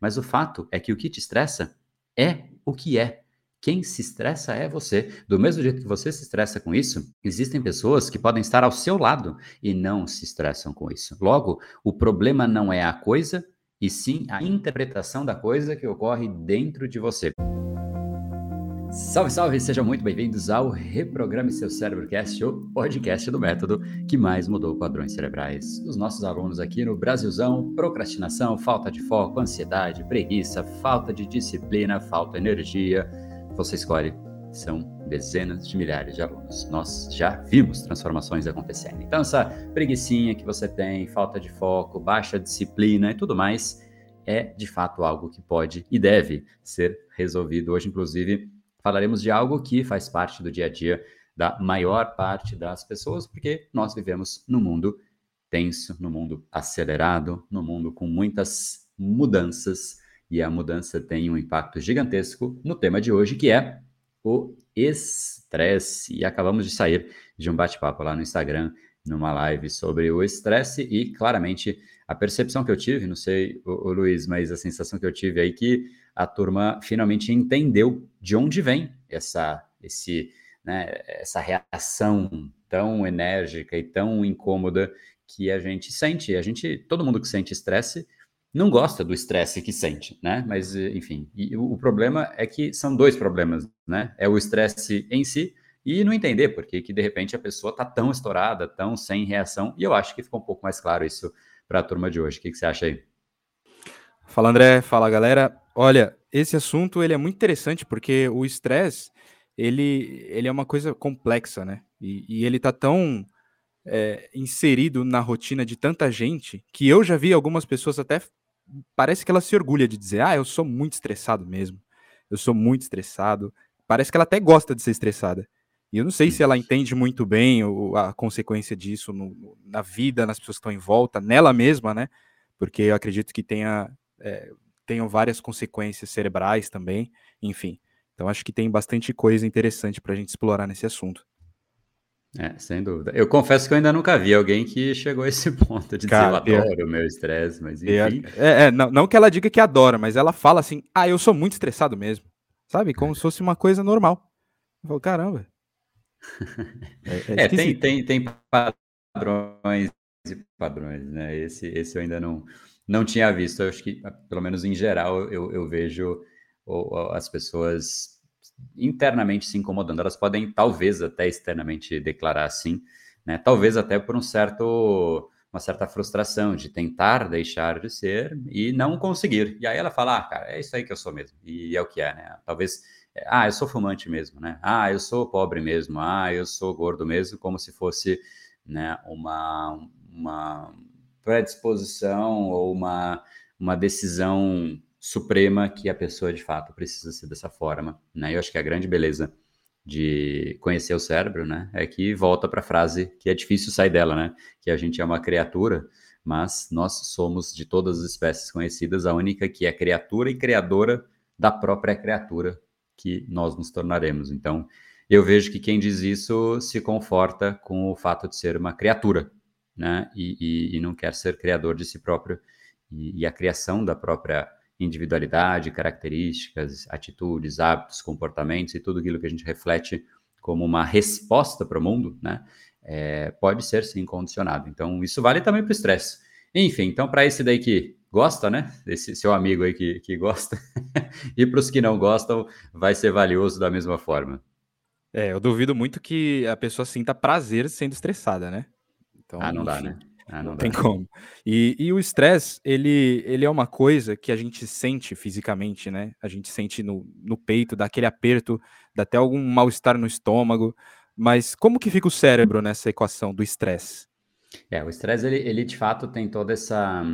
Mas o fato é que o que te estressa é o que é. Quem se estressa é você. Do mesmo jeito que você se estressa com isso, existem pessoas que podem estar ao seu lado e não se estressam com isso. Logo, o problema não é a coisa, e sim a interpretação da coisa que ocorre dentro de você. Salve, salve! Sejam muito bem-vindos ao Reprograme Seu Cérebrocast, o podcast do método que mais mudou padrões cerebrais. Os nossos alunos aqui no Brasilzão, procrastinação, falta de foco, ansiedade, preguiça, falta de disciplina, falta de energia. Você escolhe. São dezenas de milhares de alunos. Nós já vimos transformações acontecendo. Então, essa preguiçinha que você tem, falta de foco, baixa disciplina e tudo mais, é de fato algo que pode e deve ser resolvido hoje, inclusive falaremos de algo que faz parte do dia a dia da maior parte das pessoas, porque nós vivemos num mundo tenso, num mundo acelerado, num mundo com muitas mudanças, e a mudança tem um impacto gigantesco no tema de hoje, que é o estresse. E acabamos de sair de um bate-papo lá no Instagram, numa live sobre o estresse, e claramente a percepção que eu tive, não sei, o Luiz, mas a sensação que eu tive aí que a turma finalmente entendeu de onde vem essa, esse, né, essa reação tão enérgica e tão incômoda que a gente sente. A gente, todo mundo que sente estresse não gosta do estresse que sente, né? Mas enfim, o, o, problema é que são dois problemas, né? É o estresse em si e não entender porque que de repente a pessoa está tão estourada, tão sem reação. E eu acho que ficou um pouco mais claro isso para a turma de hoje. O que, que você acha aí? Fala André, fala galera. Olha, esse assunto ele é muito interessante porque o estresse ele, ele é uma coisa complexa, né? E, e ele tá tão é, inserido na rotina de tanta gente que eu já vi algumas pessoas até parece que ela se orgulha de dizer, ah, eu sou muito estressado mesmo, eu sou muito estressado. Parece que ela até gosta de ser estressada. E eu não sei se ela entende muito bem a consequência disso no, na vida, nas pessoas que estão em volta, nela mesma, né? Porque eu acredito que tenha é, tenham várias consequências cerebrais também, enfim. Então acho que tem bastante coisa interessante para a gente explorar nesse assunto. É, sem dúvida. Eu confesso que eu ainda nunca vi alguém que chegou a esse ponto de Cara, dizer eu adoro o meu estresse, mas enfim. É, é, não, não que ela diga que adora, mas ela fala assim, ah, eu sou muito estressado mesmo. Sabe? Como se fosse uma coisa normal. Eu falo, caramba. É, é, é tem, tem, tem padrões e padrões, né? Esse, esse eu ainda não, não tinha visto. Eu acho que, pelo menos em geral, eu, eu vejo as pessoas internamente se incomodando. Elas podem, talvez, até externamente declarar assim, né? Talvez até por um certo uma certa frustração de tentar deixar de ser e não conseguir. E aí ela fala, ah, cara, é isso aí que eu sou mesmo. E é o que é, né? Talvez, ah, eu sou fumante mesmo, né? Ah, eu sou pobre mesmo. Ah, eu sou gordo mesmo, como se fosse, né, uma, uma predisposição ou uma, uma decisão suprema que a pessoa de fato precisa ser dessa forma, né? Eu acho que a grande beleza de conhecer o cérebro, né, é que volta para a frase que é difícil sair dela, né? Que a gente é uma criatura, mas nós somos de todas as espécies conhecidas a única que é criatura e criadora da própria criatura que nós nos tornaremos. Então, eu vejo que quem diz isso se conforta com o fato de ser uma criatura, né? E, e, e não quer ser criador de si próprio. E, e, a criação da própria individualidade, características, atitudes, hábitos, comportamentos e tudo aquilo que a gente reflete como uma resposta para o mundo, né? É, pode ser sim condicionado. Então, isso vale também para o estresse. Enfim, então, para esse daí que gosta, né? Esse seu amigo aí que, que gosta, e para os que não gostam, vai ser valioso da mesma forma. É, eu duvido muito que a pessoa sinta prazer sendo estressada, né? Então, ah, não enfim, dá, né? Ah, não, não tem como. E, e o estresse, ele, ele é uma coisa que a gente sente fisicamente, né? A gente sente no, no peito, dá aquele aperto, dá até algum mal-estar no estômago. Mas como que fica o cérebro nessa equação do estresse? É, o estresse, ele, ele de fato tem toda essa...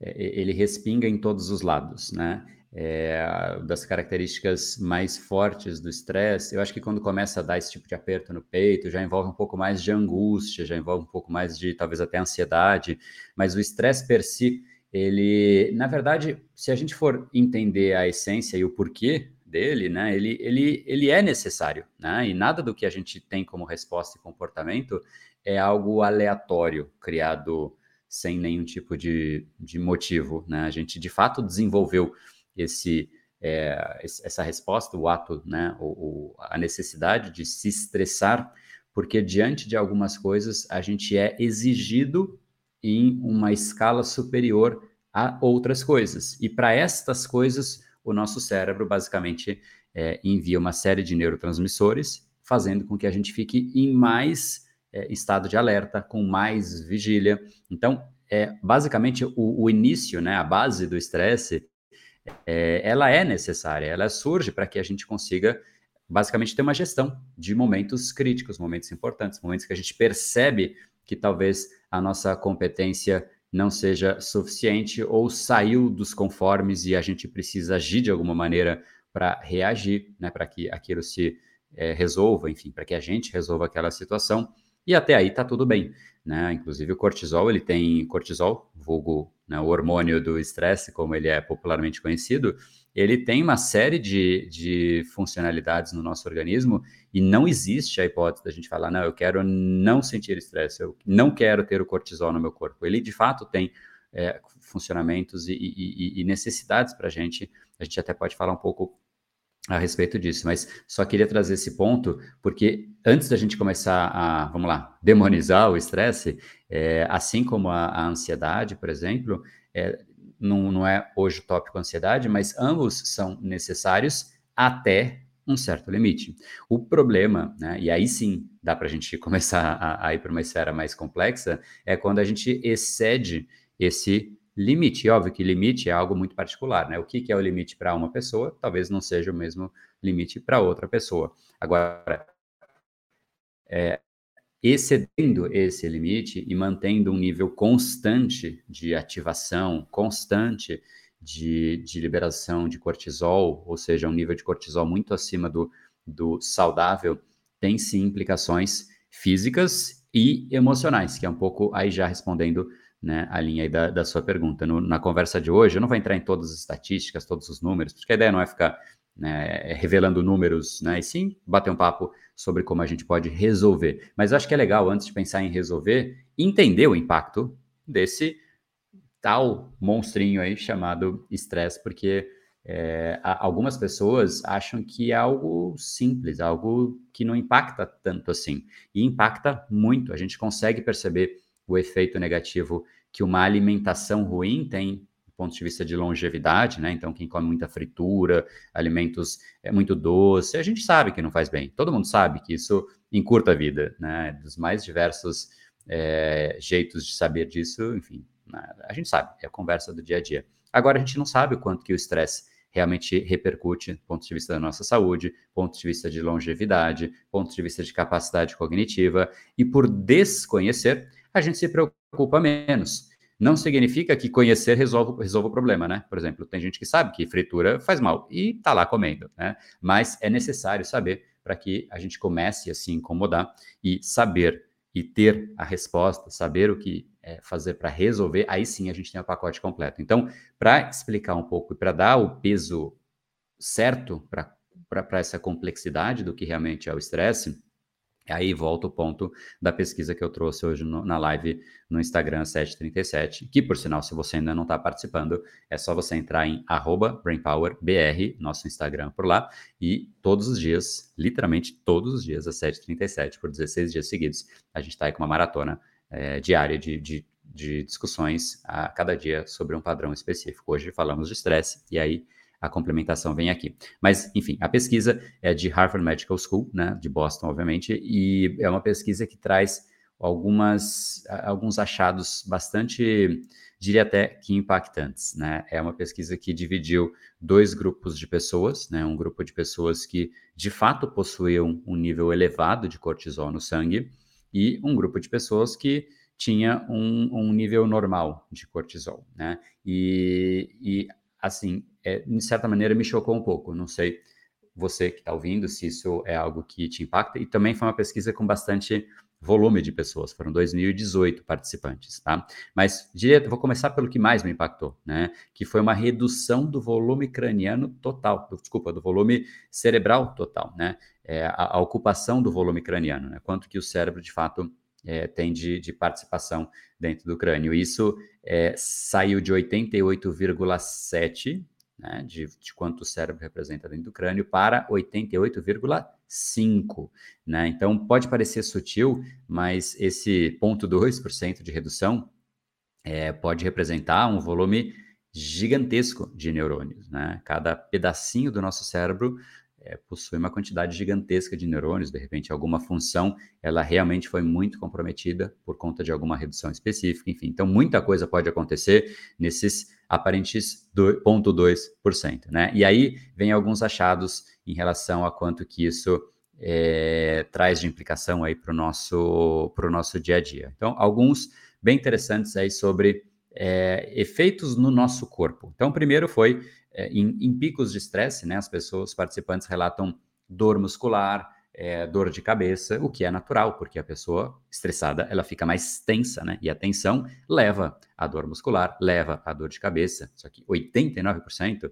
É, ele respinga em todos os lados, né? É, das características mais fortes do estresse, eu acho que quando começa a dar esse tipo de aperto no peito, já envolve um pouco mais de angústia, já envolve um pouco mais de talvez até ansiedade, mas o estresse per si, ele, na verdade, se a gente for entender a essência e o porquê dele, né, ele, ele, ele é necessário, né, e nada do que a gente tem como resposta e comportamento é algo aleatório, criado sem nenhum tipo de, de motivo, né? A gente de fato desenvolveu esse é, essa resposta, o ato, né, o, a necessidade de se estressar, porque diante de algumas coisas a gente é exigido em uma escala superior a outras coisas. E para estas coisas, o nosso cérebro basicamente é, envia uma série de neurotransmissores, fazendo com que a gente fique em mais é, estado de alerta, com mais vigília. Então, é, basicamente, o, o início, né, a base do estresse, é, ela é necessária, ela surge para que a gente consiga basicamente ter uma gestão de momentos críticos, momentos importantes, momentos que a gente percebe que talvez a nossa competência não seja suficiente ou saiu dos conformes e a gente precisa agir de alguma maneira para reagir, né, para que aquilo se é, resolva, enfim, para que a gente resolva aquela situação. E até aí está tudo bem, né? Inclusive o cortisol, ele tem cortisol, vulgo né, o hormônio do estresse, como ele é popularmente conhecido, ele tem uma série de, de funcionalidades no nosso organismo e não existe a hipótese da gente falar, não, eu quero não sentir estresse, eu não quero ter o cortisol no meu corpo. Ele, de fato, tem é, funcionamentos e, e, e necessidades para a gente. A gente até pode falar um pouco a respeito disso, mas só queria trazer esse ponto, porque antes da gente começar a, vamos lá, demonizar o estresse, é, assim como a, a, ansiedade, por exemplo, é, não, não é hoje o tópico ansiedade, mas ambos são necessários até um certo limite. O problema, né, e aí sim dá para a gente começar a, a ir para uma esfera mais complexa, é quando a gente excede esse limite. E óbvio que limite é algo muito particular, né? O que, que é o limite para uma pessoa, talvez não seja o mesmo limite para outra pessoa. Agora, é, excedendo esse limite e mantendo um nível constante de ativação, constante de, de liberação de cortisol, ou seja, um nível de cortisol muito acima do, do saudável, tem sim implicações físicas e emocionais, que é um pouco aí já respondendo né, a linha da, da sua pergunta. No, na conversa de hoje, eu não vou entrar em todas as estatísticas, todos os números, porque a ideia não é ficar né, revelando números, né, e sim bater um papo sobre como a gente pode resolver. Mas acho que é legal, antes de pensar em resolver, entender o impacto desse tal monstrinho aí chamado estresse, porque é, algumas pessoas acham que é algo simples, algo que não impacta tanto assim. E impacta muito. A gente consegue perceber o efeito negativo que uma alimentação ruim tem do ponto de vista de longevidade, né? Então, quem come muita fritura, alimentos é muito doce, a gente sabe que não faz bem. Todo mundo sabe que isso encurta a vida, né? Dos mais diversos é, jeitos de saber disso, enfim, né? a gente sabe, é a conversa do dia a dia. Agora, a gente não sabe o quanto que o estresse realmente repercute do ponto de vista da nossa saúde, ponto de vista de longevidade, ponto de vista de capacidade cognitiva, e por desconhecer, a gente se preocupa menos. Não significa que conhecer resolve, o problema, né? Por exemplo, tem gente que sabe que fritura faz mal e tá lá comendo, né? Mas é necessário saber para que a gente comece a se incomodar e saber e ter a resposta, saber o que é, fazer para resolver, aí sim a gente tem o pacote completo. Então, para explicar um pouco e para dar o peso certo para essa complexidade do que realmente é o estresse, Aí volta o ponto da pesquisa que eu trouxe hoje no, na live no Instagram 737, que por sinal, se você ainda não está participando, é só você entrar em BrainPowerBR, nosso Instagram por lá, e todos os dias, literalmente todos os dias, às 7h37, por 16 dias seguidos, a gente está aí com uma maratona é, diária de, de, de discussões a cada dia sobre um padrão específico. Hoje falamos de estresse, e aí a complementação vem aqui. Mas, enfim, a pesquisa é de Harvard Medical School, né, de Boston, obviamente, e é uma pesquisa que traz algumas, alguns achados bastante, diria até que impactantes, né? É uma pesquisa que dividiu dois grupos de pessoas, né? Um grupo de pessoas que de fato possuíam um nível elevado de cortisol no sangue e um grupo de pessoas que tinha um, um nível normal de cortisol, né? E, e assim, é, de certa maneira, me chocou um pouco. Não sei você que está ouvindo se isso é algo que te impacta. E também foi uma pesquisa com bastante volume de pessoas, foram 2.018 participantes, tá? Mas direto, vou começar pelo que mais me impactou, né? Que foi uma redução do volume craniano total, desculpa, do volume cerebral total, né? É, a, a, ocupação do volume craniano, né? Quanto que o cérebro de fato é, tem de, de, participação dentro do crânio. Isso é, saiu de 88,7 né, de, de, quanto o cérebro representa dentro do crânio para 88,5. Né? Então, pode parecer sutil, mas esse 0,2% de redução é, pode representar um volume gigantesco de neurônios. Né? Cada pedacinho do nosso cérebro é, possui uma quantidade gigantesca de neurônios, de repente alguma função ela realmente foi muito comprometida por conta de alguma redução específica, enfim. Então, muita coisa pode acontecer nesses aparentes 0,2%, né? E aí vem alguns achados em relação a quanto que isso é, traz de implicação aí para o nosso, nosso dia a dia. Então, alguns bem interessantes aí sobre é, efeitos no nosso corpo. Então, primeiro foi é, em, em, picos de estresse, né? As pessoas, os participantes relatam dor muscular, é, dor de cabeça, o que é natural, porque a pessoa estressada ela fica mais tensa, né? E a tensão leva à dor muscular, leva à dor de cabeça. Só que 89%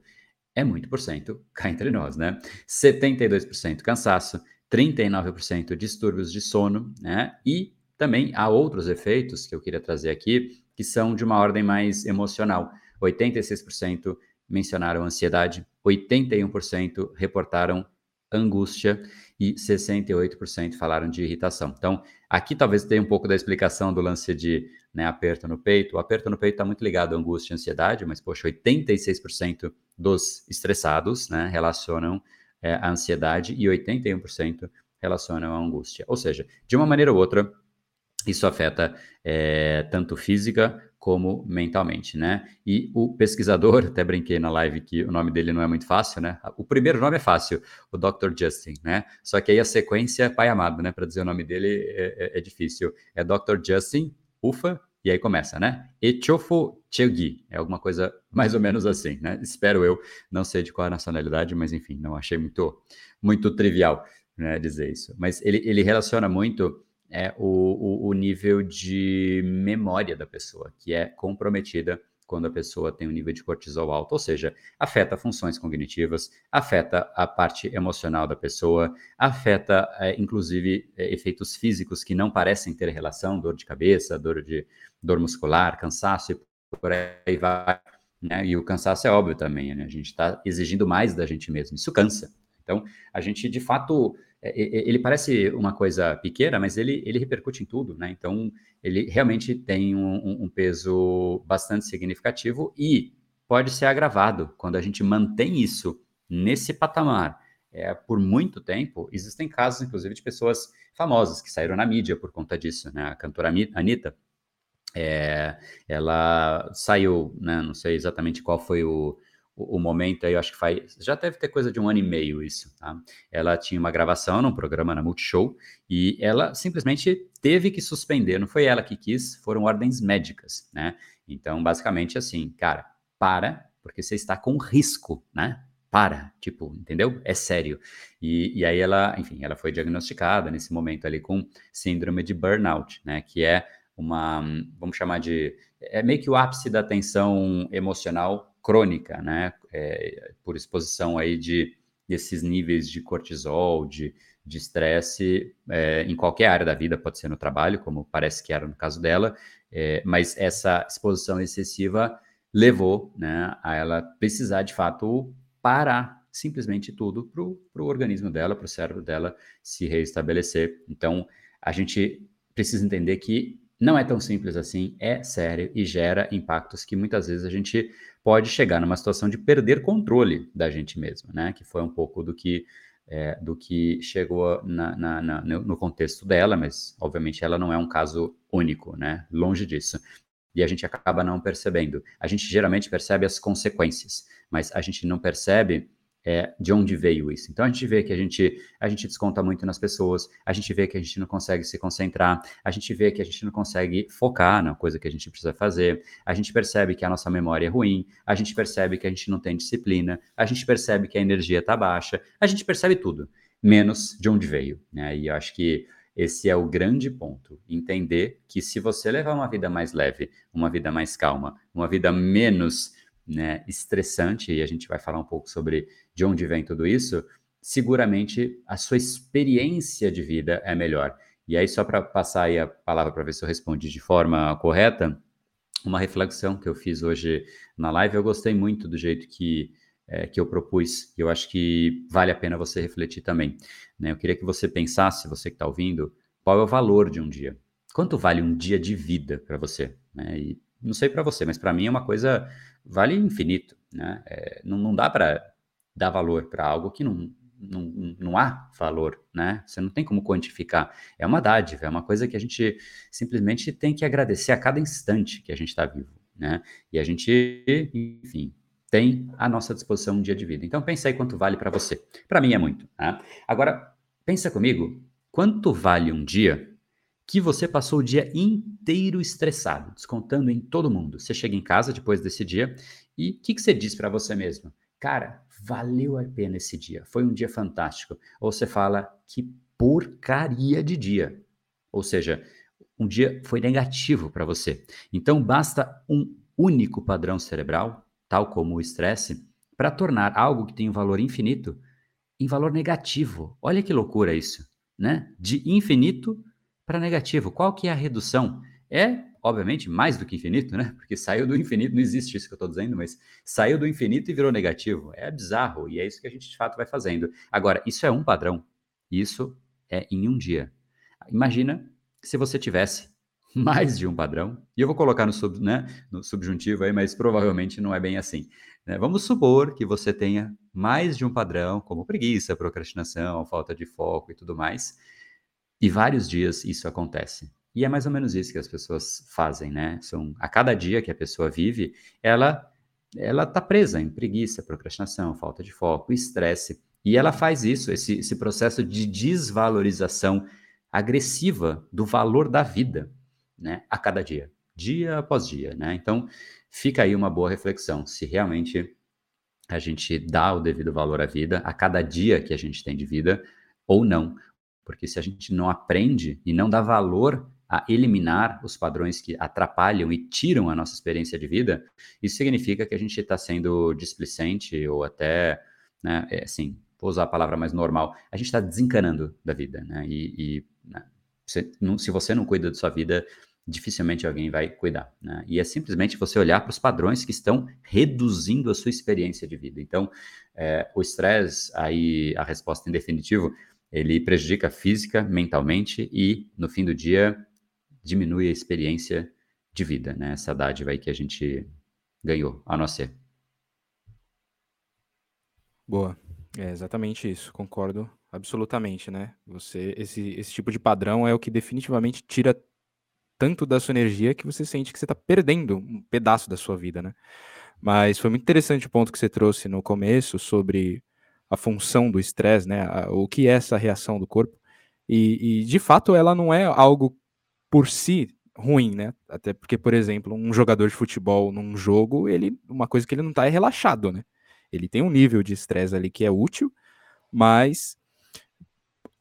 é muito por cento cá entre nós, né? 72% cansaço, 39% distúrbios de sono, né? E também há outros efeitos que eu queria trazer aqui, que são de uma ordem mais emocional. 86% mencionaram ansiedade, 81% reportaram angústia e 68% falaram de irritação. Então, aqui talvez tenha um pouco da explicação do lance de né, aperto no peito. O aperto no peito está muito ligado à angústia e ansiedade, mas, poxa, 86% dos estressados né, relacionam é, a ansiedade e 81% relacionam a angústia. Ou seja, de uma maneira ou outra, isso afeta é, tanto física como mentalmente, né? E o pesquisador, até brinquei na live que o nome dele não é muito fácil, né? O primeiro nome é fácil, o Dr. Justin, né? Só que aí a sequência é pai amado, né? Para dizer o nome dele é, é, é, difícil. É Dr. Justin, ufa, e aí começa, né? Echofo Chegui, é alguma coisa mais ou menos assim, né? Espero eu, não sei de qual é a nacionalidade, mas enfim, não achei muito, muito trivial, né, dizer isso. Mas ele, ele relaciona muito é o, o, o nível de memória da pessoa, que é comprometida quando a pessoa tem um nível de cortisol alto, ou seja, afeta funções cognitivas, afeta a parte emocional da pessoa, afeta é, inclusive é, efeitos físicos que não parecem ter relação, dor de cabeça, dor de dor muscular, cansaço e por aí vai. Né? E o cansaço é óbvio também, né? a gente está exigindo mais da gente mesmo, isso cansa. Então, a gente de fato ele parece uma coisa pequena, mas ele, ele repercute em tudo, né? Então, ele realmente tem um, um, peso bastante significativo e pode ser agravado quando a gente mantém isso nesse patamar é, por muito tempo. Existem casos, inclusive, de pessoas famosas que saíram na mídia por conta disso, né? A cantora Anitta, é, ela saiu, né? Não sei exatamente qual foi o, o, momento aí, eu acho que faz. Já deve ter coisa de um ano e meio isso, tá? Ela tinha uma gravação num programa na Multishow e ela simplesmente teve que suspender, não foi ela que quis, foram ordens médicas, né? Então, basicamente assim, cara, para, porque você está com risco, né? Para, tipo, entendeu? É sério. E, e aí ela, enfim, ela foi diagnosticada nesse momento ali com síndrome de burnout, né? Que é uma, vamos chamar de, é meio que o ápice da tensão emocional crônica, né? É, por exposição aí de desses níveis de cortisol, de estresse é, em qualquer área da vida, pode ser no trabalho, como parece que era no caso dela, é, mas essa exposição excessiva levou né, a ela precisar de fato parar simplesmente tudo para o organismo dela, para o cérebro dela se reestabelecer. Então, a gente precisa entender que não é tão simples assim, é sério e gera impactos que muitas vezes a gente pode chegar numa situação de perder controle da gente mesmo, né? Que foi um pouco do que é, do que chegou na, na, na, no contexto dela, mas obviamente ela não é um caso único, né? Longe disso. E a gente acaba não percebendo. A gente geralmente percebe as consequências, mas a gente não percebe é, de onde veio isso. Então a gente vê que a gente, a gente desconta muito nas pessoas, a gente vê que a gente não consegue se concentrar, a gente vê que a gente não consegue focar na coisa que a gente precisa fazer, a gente percebe que a nossa memória é ruim, a gente percebe que a gente não tem disciplina, a gente percebe que a energia está baixa, a gente percebe tudo, menos de onde veio. Né? E eu acho que esse é o grande ponto. Entender que se você levar uma vida mais leve, uma vida mais calma, uma vida menos né, estressante, e a gente vai falar um pouco sobre de onde vem tudo isso, seguramente a sua experiência de vida é melhor. E aí, só para passar aí a palavra para ver se eu respondi de forma correta, uma reflexão que eu fiz hoje na live, eu gostei muito do jeito que, é, que eu propus, e eu acho que vale a pena você refletir também. Né? Eu queria que você pensasse, você que está ouvindo, qual é o valor de um dia? Quanto vale um dia de vida para você? Né? E não sei para você, mas para mim é uma coisa, vale infinito. Né? É, não, não dá para dar valor para algo que não, não, não há valor, né? Você não tem como quantificar. É uma dádiva, é uma coisa que a gente simplesmente tem que agradecer a cada instante que a gente está vivo, né? E a gente, enfim, tem à nossa disposição um dia de vida. Então pensa aí quanto vale para você. Para mim é muito. Né? Agora, pensa comigo, quanto vale um dia que você passou o dia inteiro estressado, descontando em todo mundo. Você chega em casa depois desse dia e o que, que você diz para você mesmo? Cara, valeu a pena esse dia, foi um dia fantástico. Ou você fala, que porcaria de dia. Ou seja, um dia foi negativo para você. Então basta um único padrão cerebral, tal como o estresse, para tornar algo que tem um valor infinito em valor negativo. Olha que loucura isso, né? De infinito para negativo. Qual que é a redução? É obviamente, mais do que infinito, né? Porque saiu do infinito, não existe isso que eu estou dizendo, mas saiu do infinito e virou negativo. É bizarro, e é isso que a gente de fato vai fazendo. Agora, isso é um padrão. Isso é em um dia. Imagina se você tivesse mais de um padrão, e eu vou colocar no, sub, né, no subjuntivo aí, mas provavelmente não é bem assim. Né? Vamos supor que você tenha mais de um padrão, como preguiça, procrastinação, falta de foco e tudo mais, e vários dias isso acontece. E é mais ou menos isso que as pessoas fazem, né? São, a cada dia que a pessoa vive, ela ela está presa em preguiça, procrastinação, falta de foco, estresse. E ela faz isso, esse, esse processo de desvalorização agressiva do valor da vida, né? A cada dia, dia após dia, né? Então, fica aí uma boa reflexão. Se realmente a gente dá o devido valor à vida, a cada dia que a gente tem de vida, ou não. Porque se a gente não aprende e não dá valor a eliminar os padrões que atrapalham e tiram a nossa experiência de vida, isso significa que a gente está sendo displicente ou até, né, é, assim, vou usar a palavra mais normal, a gente está desencanando da vida, né? E, e né, se, não, se você não cuida da sua vida, dificilmente alguém vai cuidar, né? E é simplesmente você olhar para os padrões que estão reduzindo a sua experiência de vida. Então, é, o estresse, aí a resposta em definitivo, ele prejudica física, mentalmente e, no fim do dia, diminui a experiência de vida, né? Essa dádiva aí que a gente ganhou, a não ser. Boa. É exatamente isso, concordo absolutamente, né? Você, esse, esse tipo de padrão é o que definitivamente tira tanto da sua energia que você sente que você está perdendo um pedaço da sua vida, né? Mas foi muito interessante o ponto que você trouxe no começo sobre a função do estresse, né? O que é essa reação do corpo. E, e, de fato ela não é algo por si ruim, né? Até porque, por exemplo, um jogador de futebol num jogo, ele uma coisa que ele não tá é relaxado, né? Ele tem um nível de estresse ali que é útil, mas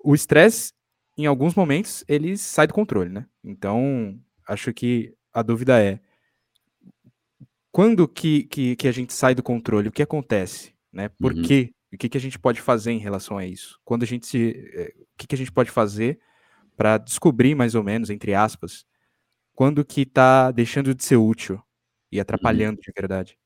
o estresse, em alguns momentos, ele sai do controle, né? Então, acho que a dúvida é quando que, que, que a gente sai do controle? O que acontece? Né? Por uhum. quê? O que, que a gente pode fazer em relação a isso? Quando a gente se. Eh, o que, que a gente pode fazer para descobrir mais ou menos, entre aspas, quando que está deixando de ser útil e atrapalhando uhum. de verdade.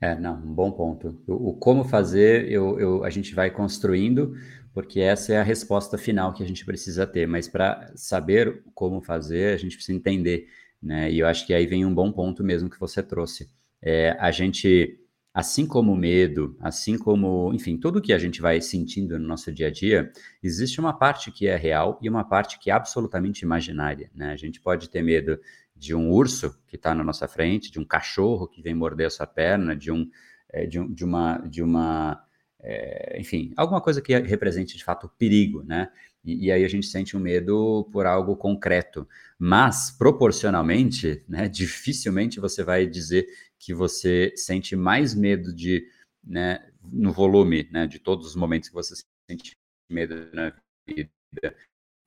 É, não, um bom ponto. O, o como fazer, eu, eu, a gente vai construindo, porque essa é a resposta final que a gente precisa ter. Mas para saber como fazer, a gente precisa entender, né? E eu acho que aí vem um bom ponto mesmo que você trouxe. É, a gente assim como o medo, assim como, enfim, tudo que a gente vai sentindo no nosso dia a dia, existe uma parte que é real e uma parte que é absolutamente imaginária, né? A gente pode ter medo de um urso que está na nossa frente, de um cachorro que vem morder a sua perna, de um, é, de, um, de uma, de uma é, enfim, alguma coisa que represente de fato perigo, né? E, e, aí a gente sente um medo por algo concreto. Mas, proporcionalmente, né, dificilmente você vai dizer que você sente mais medo de, né, no volume, né, de todos os momentos que você sente medo na vida,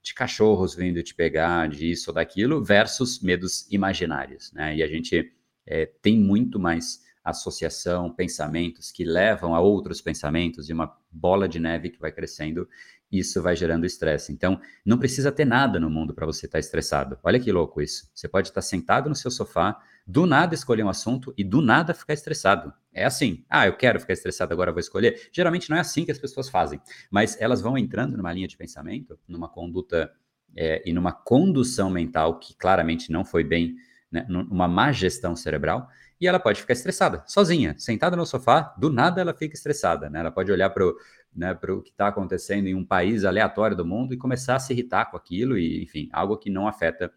de cachorros vindo te pegar, de isso ou daquilo, versus medos imaginários, né? E a gente é, tem muito mais associação, pensamentos que levam a outros pensamentos e uma bola de neve que vai crescendo, isso vai gerando estresse. Então, não precisa ter nada no mundo para você estar tá estressado. Olha que louco isso. Você pode estar tá sentado no seu sofá, do nada escolher um assunto e do nada ficar estressado. É assim. Ah, eu quero ficar estressado, agora vou escolher. Geralmente não é assim que as pessoas fazem, mas elas vão entrando numa linha de pensamento, numa conduta é, e numa condução mental que claramente não foi bem, né, numa má gestão cerebral, e ela pode ficar estressada, sozinha, sentada no sofá, do nada ela fica estressada, né? Ela pode olhar para o né, que está acontecendo em um país aleatório do mundo e começar a se irritar com aquilo, e enfim, algo que não afeta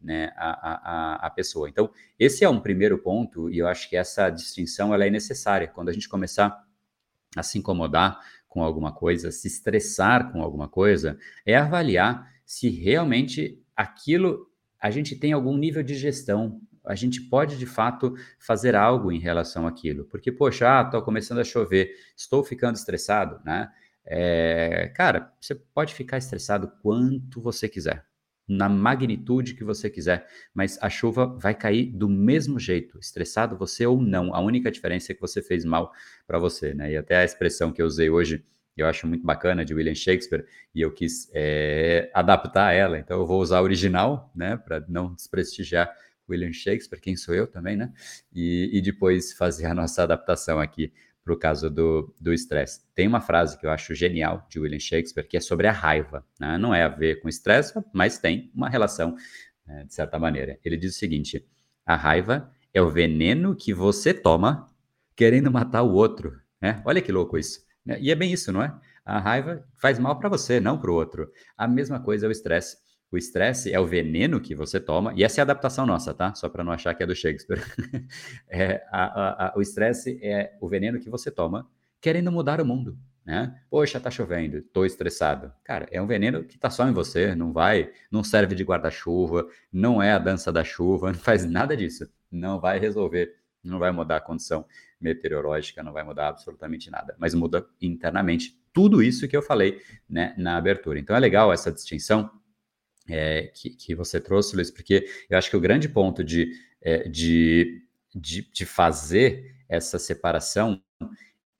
né, a, a, a pessoa. Então, esse é um primeiro ponto, e eu acho que essa distinção ela é necessária. Quando a gente começar a se incomodar com alguma coisa, se estressar com alguma coisa, é avaliar se realmente aquilo a gente tem algum nível de gestão. A gente pode de fato fazer algo em relação àquilo. Porque, poxa, ah, começando a chover, estou ficando estressado, né? É, cara, você pode ficar estressado quanto você quiser na magnitude que você quiser, mas a chuva vai cair do mesmo jeito, estressado você ou não. A única diferença é que você fez mal para você, né? E até a expressão que eu usei hoje, eu acho muito bacana, de William Shakespeare, e eu quis é, adaptar ela, então eu vou usar a original, né, para não desprestigiar William Shakespeare, quem sou eu também, né? E, e depois fazer a nossa adaptação aqui para o caso do estresse. Tem uma frase que eu acho genial de William Shakespeare, que é sobre a raiva. Né? Não é a ver com estresse, mas tem uma relação, né, de certa maneira. Ele diz o seguinte: a raiva é o veneno que você toma querendo matar o outro. Né? Olha que louco isso. Né? E é bem isso, não é? A raiva faz mal para você, não para o outro. A mesma coisa é o estresse. O estresse é o veneno que você toma, e essa é a adaptação nossa, tá? Só para não achar que é do Shakespeare. é, a, a, a, o estresse é o veneno que você toma querendo mudar o mundo, né? Poxa, tá chovendo, tô estressado. Cara, é um veneno que tá só em você, não vai, não serve de guarda-chuva, não é a dança da chuva, não faz nada disso. Não vai resolver, não vai mudar a condição meteorológica, não vai mudar absolutamente nada, mas muda internamente tudo isso que eu falei né, na abertura. Então é legal essa distinção é, que, que, você trouxe, Luiz, porque eu acho que o grande ponto de, é, de, de, de, fazer essa separação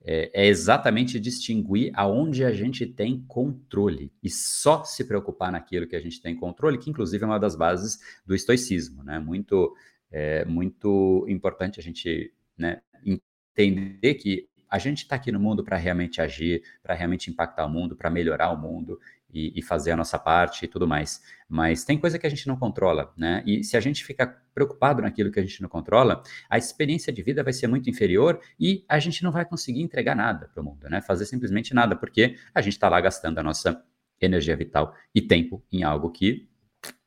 é, é, exatamente distinguir aonde a gente tem controle e só se preocupar naquilo que a gente tem controle, que inclusive é uma das bases do estoicismo, né? Muito, é, muito importante a gente né, entender que a gente está aqui no mundo para realmente agir, para realmente impactar o mundo, para melhorar o mundo e, e, fazer a nossa parte e tudo mais. Mas tem coisa que a gente não controla, né? E se a gente ficar preocupado naquilo que a gente não controla, a experiência de vida vai ser muito inferior e a gente não vai conseguir entregar nada para o mundo, né? Fazer simplesmente nada, porque a gente está lá gastando a nossa energia vital e tempo em algo que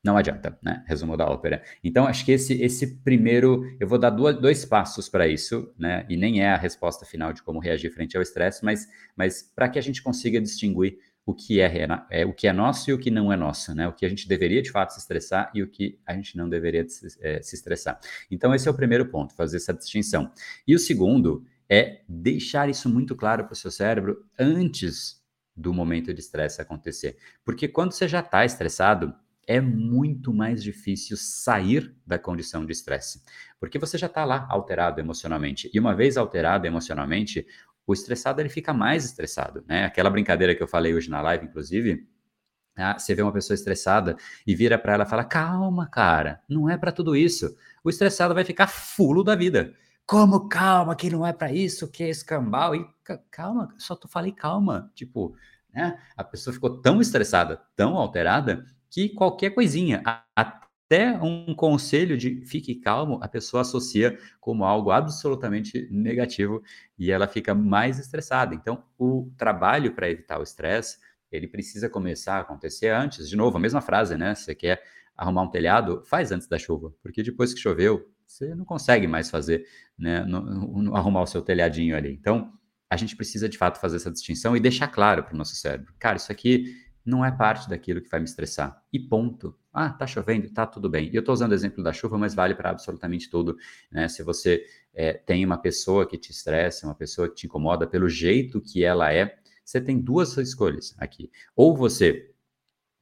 não adianta, né? Resumo da ópera. Então, acho que esse, esse primeiro, eu vou dar duas, dois passos para isso, né? E nem é a resposta final de como reagir frente ao estresse, mas, mas para que a gente consiga distinguir o que é, é, o que é nosso e o que não é nosso, né? O que a gente deveria de fato se estressar e o que a gente não deveria se, é, se estressar. Então, esse é o primeiro ponto, fazer essa distinção. E o segundo é deixar isso muito claro para o seu cérebro antes do momento de estresse acontecer. Porque quando você já está estressado, é muito mais difícil sair da condição de estresse, porque você já está lá alterado emocionalmente. E uma vez alterado emocionalmente, o estressado ele fica mais estressado, né? Aquela brincadeira que eu falei hoje na live, inclusive, ah, você vê uma pessoa estressada e vira para ela e fala: "Calma, cara, não é para tudo isso". O estressado vai ficar fulo da vida. Como calma, que não é para isso, que é escambau e calma, só tu falei calma, tipo, né? A pessoa ficou tão estressada, tão alterada que qualquer coisinha, até um conselho de fique calmo, a pessoa associa como algo absolutamente negativo e ela fica mais estressada. Então, o trabalho para evitar o estresse, ele precisa começar a acontecer antes. De novo, a mesma frase, né? Você quer arrumar um telhado, faz antes da chuva, porque depois que choveu, você não consegue mais fazer, né? No, no, arrumar o seu telhadinho ali. Então, a gente precisa de fato fazer essa distinção e deixar claro para o nosso cérebro, cara, isso aqui não é parte daquilo que vai me estressar. E ponto. Ah, tá chovendo, tá tudo bem. E eu estou usando o exemplo da chuva, mas vale para absolutamente tudo. Né? Se você é, tem uma pessoa que te estressa, uma pessoa que te incomoda pelo jeito que ela é, você tem duas escolhas aqui. Ou você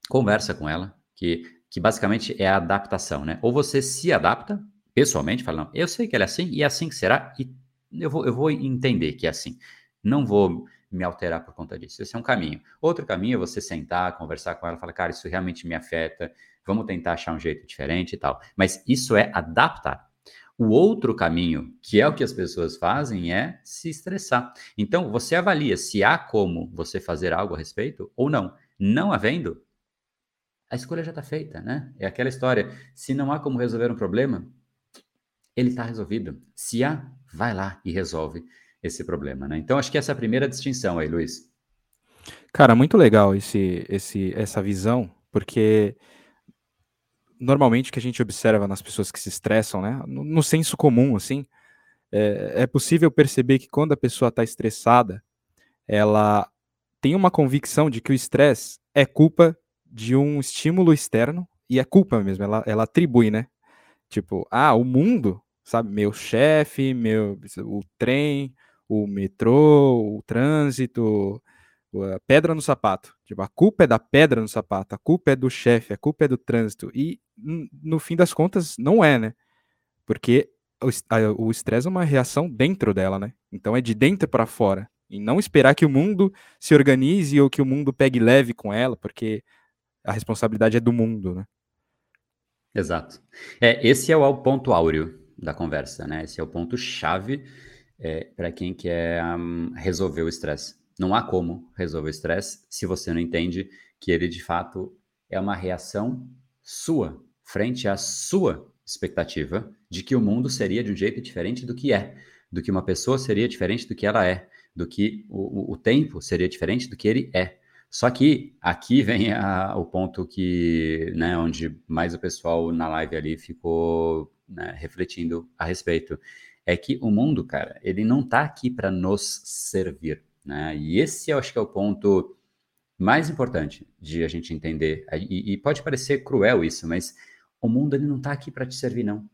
conversa com ela, que, que basicamente é a adaptação, né? Ou você se adapta pessoalmente, fala, não, eu sei que ela é assim e é assim que será, e eu vou, eu vou entender que é assim. Não vou me alterar por conta disso. Esse é um caminho. Outro caminho é você sentar, conversar com ela, falar, cara, isso realmente me afeta, vamos tentar achar um jeito diferente e tal. Mas isso é adaptar. O outro caminho, que é o que as pessoas fazem, é se estressar. Então, você avalia se há como você fazer algo a respeito ou não. Não havendo, a escolha já está feita, né? É aquela história. Se não há como resolver um problema, ele está resolvido. Se há, vai lá e resolve esse problema, né? Então, acho que essa é a primeira distinção aí, Luiz. Cara, muito legal esse, esse, essa visão, porque normalmente o que a gente observa nas pessoas que se estressam, né? No, no senso comum, assim, é, é possível perceber que quando a pessoa está estressada, ela tem uma convicção de que o estresse é culpa de um estímulo externo e é culpa mesmo, ela, ela atribui, né? Tipo, ah, o mundo, sabe? Meu chefe, meu o trem, o metrô, o trânsito, a pedra no sapato. Tipo, a culpa é da pedra no sapato, a culpa é do chefe, a culpa é do trânsito. E no fim das contas, não é, né? Porque o estresse é uma reação dentro dela, né? Então é de dentro para fora. E não esperar que o mundo se organize ou que o mundo pegue leve com ela, porque a responsabilidade é do mundo, né? Exato. É, esse é o ponto áureo da conversa, né? Esse é o ponto chave é, para quem quer um, resolver o estresse. Não há como resolver o estresse se você não entende que ele de fato é uma reação sua frente à sua expectativa de que o mundo seria de um jeito diferente do que é, do que uma pessoa seria diferente do que ela é, do que o, o tempo seria diferente do que ele é. Só que aqui vem a, o ponto que, né, onde mais o pessoal na live ali ficou né, refletindo a respeito, é que o mundo, cara, ele não está aqui para nos servir, né? E esse eu acho que é o ponto mais importante de a gente entender. E, e pode parecer cruel isso, mas o mundo ele não está aqui para te servir, não.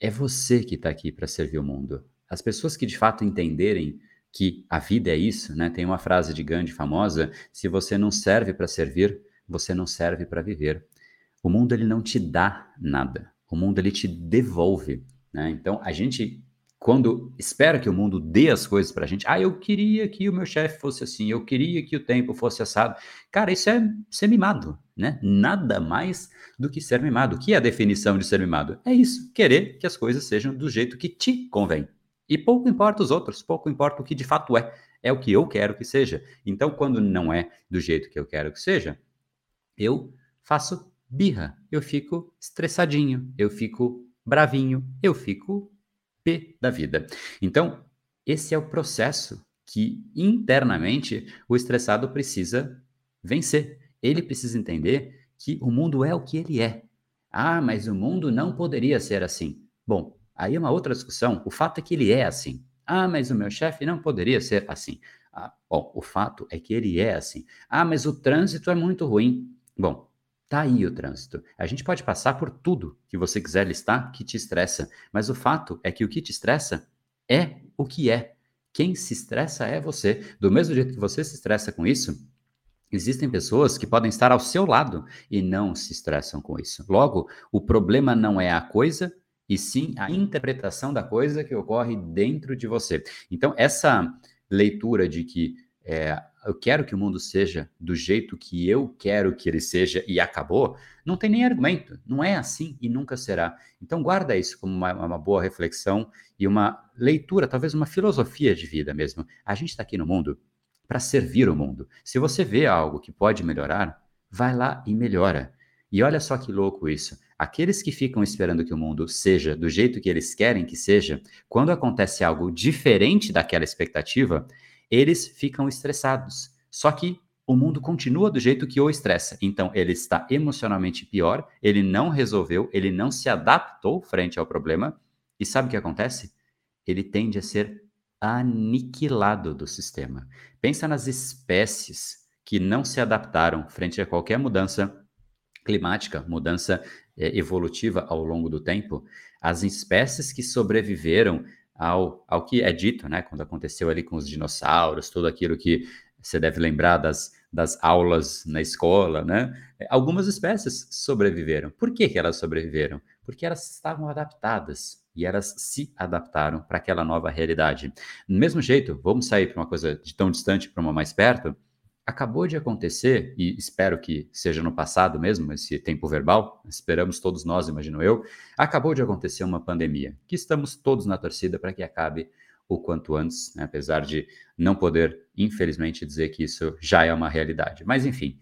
É você que está aqui para servir o mundo. As pessoas que de fato entenderem que a vida é isso, né? Tem uma frase de Gandhi famosa: se você não serve para servir, você não serve para viver. O mundo ele não te dá nada. O mundo ele te devolve, né? Então a gente quando espera que o mundo dê as coisas para a gente, ah, eu queria que o meu chefe fosse assim, eu queria que o tempo fosse assado. Cara, isso é ser mimado, né? Nada mais do que ser mimado. O que é a definição de ser mimado? É isso, querer que as coisas sejam do jeito que te convém. E pouco importa os outros, pouco importa o que de fato é. É o que eu quero que seja. Então, quando não é do jeito que eu quero que seja, eu faço birra, eu fico estressadinho, eu fico bravinho, eu fico P da vida. Então, esse é o processo que internamente o estressado precisa vencer. Ele precisa entender que o mundo é o que ele é. Ah, mas o mundo não poderia ser assim. Bom, Aí é uma outra discussão. O fato é que ele é assim. Ah, mas o meu chefe não poderia ser assim. Ah, bom, o fato é que ele é assim. Ah, mas o trânsito é muito ruim. Bom, tá aí o trânsito. A gente pode passar por tudo que você quiser listar que te estressa, mas o fato é que o que te estressa é o que é. Quem se estressa é você. Do mesmo jeito que você se estressa com isso, Existem pessoas que podem estar ao seu lado e não se estressam com isso. Logo, o problema não é a coisa, e sim a interpretação da coisa que ocorre dentro de você. Então, essa leitura de que é, eu quero que o mundo seja do jeito que eu quero que ele seja e acabou, não tem nem argumento. Não é assim e nunca será. Então, guarda isso como uma, uma boa reflexão e uma leitura, talvez uma filosofia de vida mesmo. A gente está aqui no mundo para servir o mundo. Se você vê algo que pode melhorar, vai lá e melhora. E olha só que louco isso. Aqueles que ficam esperando que o mundo seja do jeito que eles querem que seja, quando acontece algo diferente daquela expectativa, eles ficam estressados. Só que o mundo continua do jeito que o estressa. Então, ele está emocionalmente pior, ele não resolveu, ele não se adaptou frente ao problema. E sabe o que acontece? Ele tende a ser aniquilado do sistema. Pensa nas espécies que não se adaptaram frente a qualquer mudança climática, mudança é, evolutiva ao longo do tempo, as espécies que sobreviveram ao, ao que é dito, né, quando aconteceu ali com os dinossauros, tudo aquilo que você deve lembrar das, das aulas na escola, né? Algumas espécies sobreviveram. Por que, que elas sobreviveram? Porque elas estavam adaptadas e elas se adaptaram para aquela nova realidade. Do mesmo jeito, vamos sair para uma coisa de tão distante para uma mais perto. Acabou de acontecer, e espero que seja no passado mesmo, esse tempo verbal, esperamos todos nós, imagino eu, acabou de acontecer uma pandemia, que estamos todos na torcida para que acabe o quanto antes, né? apesar de não poder, infelizmente, dizer que isso já é uma realidade. Mas, enfim,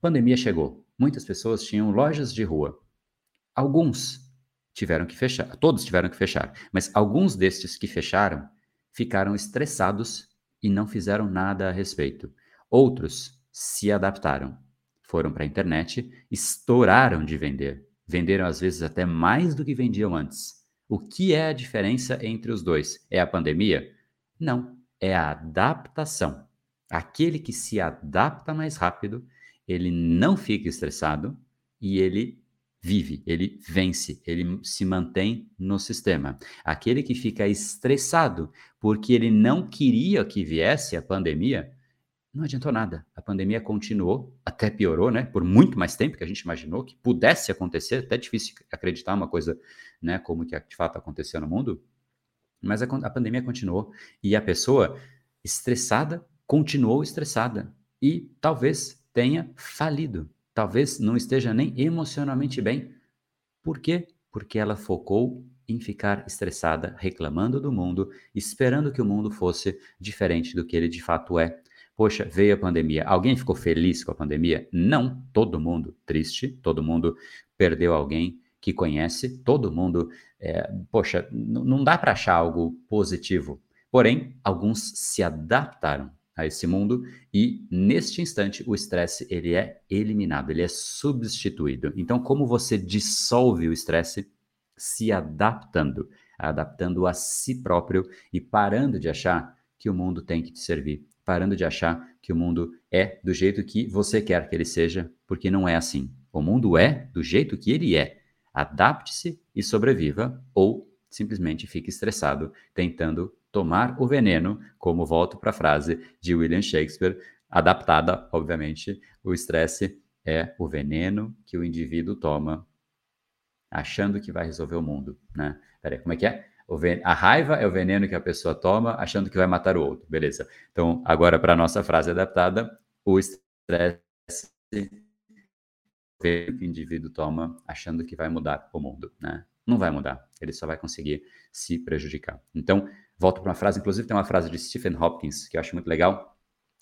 pandemia chegou. Muitas pessoas tinham lojas de rua. Alguns tiveram que fechar, todos tiveram que fechar, mas alguns destes que fecharam ficaram estressados e não fizeram nada a respeito. Outros se adaptaram, foram para a internet, estouraram de vender, venderam às vezes até mais do que vendiam antes. O que é a diferença entre os dois? É a pandemia? Não, é a adaptação. Aquele que se adapta mais rápido, ele não fica estressado e ele vive, ele vence, ele se mantém no sistema. Aquele que fica estressado porque ele não queria que viesse a pandemia, não adiantou nada. A pandemia continuou, até piorou, né? Por muito mais tempo que a gente imaginou que pudesse acontecer. Até difícil acreditar uma coisa, né? Como que de fato aconteceu no mundo. Mas a, a pandemia continuou e a pessoa estressada continuou estressada e talvez tenha falido. Talvez não esteja nem emocionalmente bem. Por quê? Porque ela focou em ficar estressada, reclamando do mundo, esperando que o mundo fosse diferente do que ele de fato é. Poxa, veio a pandemia. Alguém ficou feliz com a pandemia? Não. Todo mundo triste, todo mundo perdeu alguém que conhece, todo mundo. É, poxa, não dá para achar algo positivo. Porém, alguns se adaptaram a esse mundo e neste instante o estresse ele é eliminado, ele é substituído. Então, como você dissolve o estresse? Se adaptando, adaptando a si próprio e parando de achar que o mundo tem que te servir parando de achar que o mundo é do jeito que você quer que ele seja, porque não é assim. O mundo é do jeito que ele é. Adapte-se e sobreviva, ou simplesmente fique estressado tentando tomar o veneno, como volto para a frase de William Shakespeare, adaptada, obviamente, o estresse é o veneno que o indivíduo toma achando que vai resolver o mundo, né? Peraí, como é que é? A raiva é o veneno que a pessoa toma achando que vai matar o outro. Beleza. Então, agora para a nossa frase adaptada, o estresse que o indivíduo toma achando que vai mudar o mundo, né? Não vai mudar, ele só vai conseguir se prejudicar. Então, volto para uma frase, inclusive tem uma frase de Stephen Hopkins que eu acho muito legal,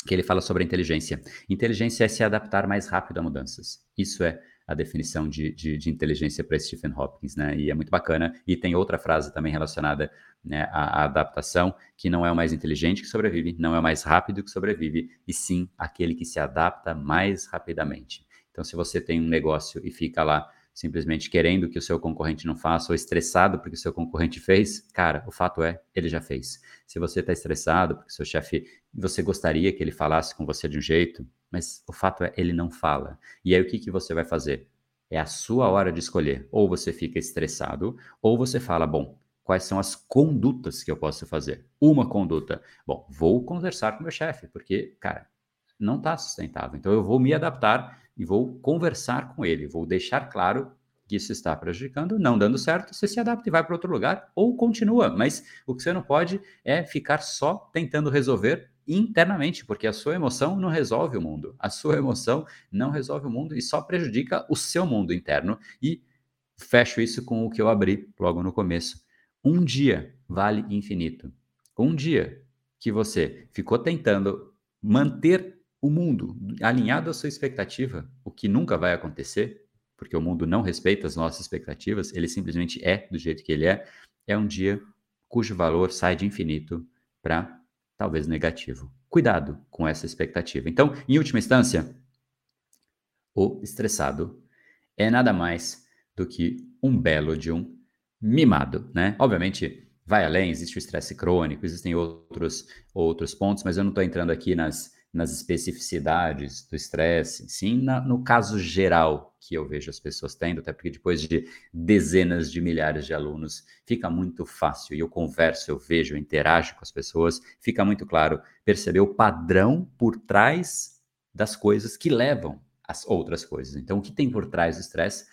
que ele fala sobre inteligência. Inteligência é se adaptar mais rápido a mudanças. Isso é a definição de, de, de inteligência para Stephen Hopkins, né? E é muito bacana. E tem outra frase também relacionada né, à, à, adaptação, que não é o mais inteligente que sobrevive, não é o mais rápido que sobrevive, e sim aquele que se adapta mais rapidamente. Então, se você tem um negócio e fica lá simplesmente querendo que o seu concorrente não faça ou estressado porque o seu concorrente fez, cara, o fato é, ele já fez. Se você está estressado porque seu chefe, você gostaria que ele falasse com você de um jeito, mas o fato é, ele não fala. E aí o que, que você vai fazer? É a sua hora de escolher. Ou você fica estressado, ou você fala, bom, quais são as condutas que eu posso fazer? Uma conduta. Bom, vou conversar com meu chefe, porque, cara, não está sustentável. Então eu vou me adaptar e vou conversar com ele, vou deixar claro que isso está prejudicando, não dando certo, você se adapta e vai para outro lugar ou continua. Mas o que você não pode é ficar só tentando resolver internamente, porque a sua emoção não resolve o mundo. A sua emoção não resolve o mundo e só prejudica o seu mundo interno. E fecho isso com o que eu abri logo no começo. Um dia vale infinito. Um dia que você ficou tentando manter o mundo alinhado à sua expectativa, o que nunca vai acontecer, porque o mundo não respeita as nossas expectativas, ele simplesmente é do jeito que ele é, é um dia cujo valor sai de infinito para talvez negativo. Cuidado com essa expectativa. Então, em última instância, o estressado é nada mais do que um belo de um mimado, né? Obviamente, vai além, existe o estresse crônico, existem outros, outros pontos, mas eu não estou entrando aqui nas nas especificidades do estresse, sim na, no caso geral que eu vejo as pessoas tendo, até porque depois de dezenas de milhares de alunos, fica muito fácil, e eu converso, eu vejo, eu interajo com as pessoas, fica muito claro perceber o padrão por trás das coisas que levam às outras coisas. Então, o que tem por trás do estresse?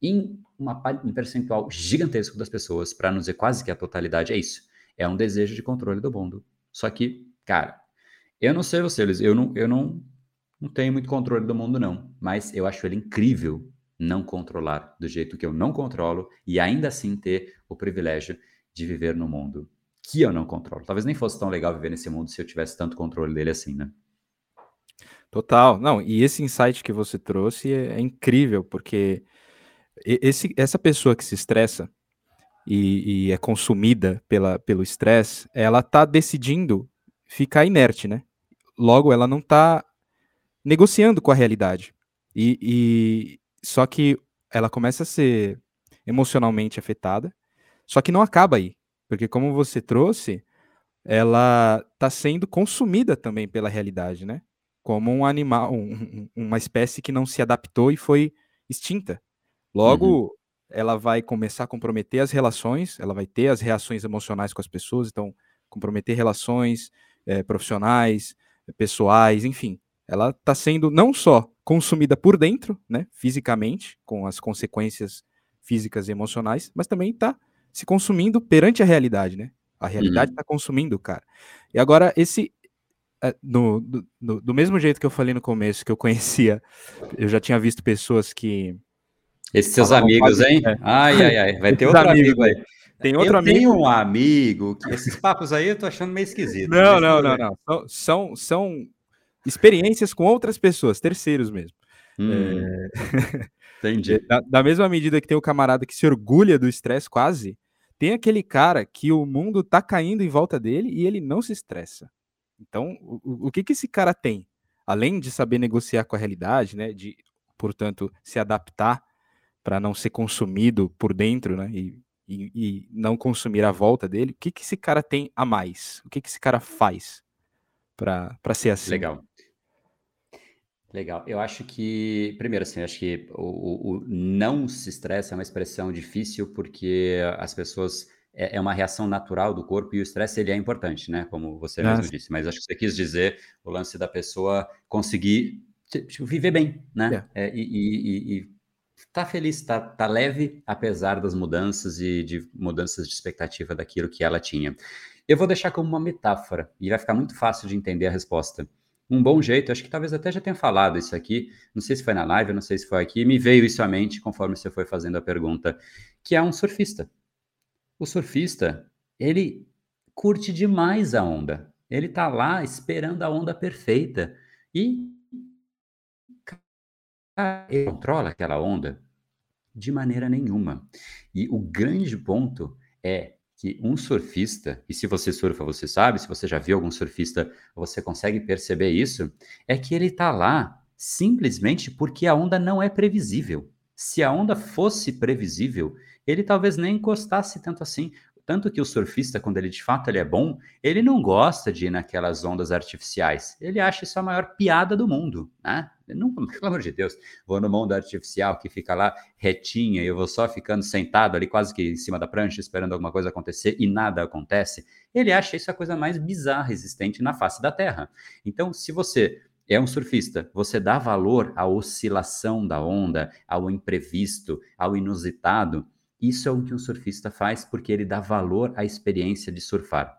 Em uma, um percentual gigantesco das pessoas, para não dizer quase que a totalidade, é isso. É um desejo de controle do mundo. Só que, cara, eu não sei vocês, eu não, eu não, não tenho muito controle do mundo, não. Mas eu acho ele incrível não controlar do jeito que eu não controlo e ainda assim ter o privilégio de viver no mundo que eu não controlo. Talvez nem fosse tão legal viver nesse mundo se eu tivesse tanto controle dele assim, né? Total. Não, e esse insight que você trouxe é, é incrível, porque esse, essa pessoa que se estressa e, e é consumida pela, pelo estresse, ela tá decidindo ficar inerte, né? Logo, ela não tá negociando com a realidade. E, e só que ela começa a ser emocionalmente afetada, só que não acaba aí, porque como você trouxe, ela está sendo consumida também pela realidade, né? Como um animal, um, uma espécie que não se adaptou e foi extinta. Logo, uhum. ela vai começar a comprometer as relações, ela vai ter as reações emocionais com as pessoas, então comprometer relações é, profissionais, pessoais, enfim. Ela está sendo não só consumida por dentro, né, fisicamente, com as consequências físicas e emocionais, mas também está se consumindo perante a realidade, né? A realidade está uhum. consumindo o cara. E agora, esse. É, no, do, do, mesmo jeito que eu falei no começo, que eu conhecia, eu já tinha visto pessoas que. Esses seus amigos, hein? É. Ai, ai, ai. Vai ter outro amigo aí. Tem outro eu amigo. Tem um amigo que esses papos aí eu tô achando meio esquisito. Não, não, não, não. São, são, são, experiências com outras pessoas, terceiros mesmo. Hum, é... Entendi. Da, da, mesma medida que tem o camarada que se orgulha do estresse, quase, tem aquele cara que o mundo tá caindo em volta dele e ele não se estressa. Então, o, o que que esse cara tem? Além de saber negociar com a realidade, né, de, portanto, se adaptar para não ser consumido por dentro, né, e, e, e, não consumir a volta dele, o que que esse cara tem a mais? O que que esse cara faz para ser assim? Legal. Legal. Eu acho que, primeiro, assim, acho que o, o, o não se estresse é uma expressão difícil porque as pessoas é, é uma reação natural do corpo e o estresse ele é importante, né? Como você Nossa. mesmo disse. Mas acho que você quis dizer o lance da pessoa conseguir tipo, viver bem, né? É. É, e, e, e, tá feliz, tá, tá leve, apesar das mudanças e de mudanças de expectativa daquilo que ela tinha. Eu vou deixar como uma metáfora e vai ficar muito fácil de entender a resposta um bom jeito, acho que talvez até já tenha falado isso aqui, não sei se foi na live, não sei se foi aqui, me veio isso à mente conforme você foi fazendo a pergunta, que é um surfista. O surfista, ele curte demais a onda. Ele tá lá esperando a onda perfeita e ele controla aquela onda de maneira nenhuma. E o grande ponto é que um surfista, e se você surfa, você sabe, se você já viu algum surfista, você consegue perceber isso, é que ele está lá simplesmente porque a onda não é previsível. Se a onda fosse previsível, ele talvez nem encostasse tanto assim. Tanto que o surfista, quando ele de fato ele é bom, ele não gosta de ir naquelas ondas artificiais. Ele acha isso a maior piada do mundo, né? Não, pelo amor de Deus, vou no mundo artificial que fica lá retinha e eu vou só ficando sentado ali quase que em cima da prancha esperando alguma coisa acontecer e nada acontece. Ele acha isso a coisa mais bizarra existente na face da Terra. Então, se você é um surfista, você dá valor à oscilação da onda, ao imprevisto, ao inusitado, isso é o que um surfista faz porque ele dá valor à experiência de surfar.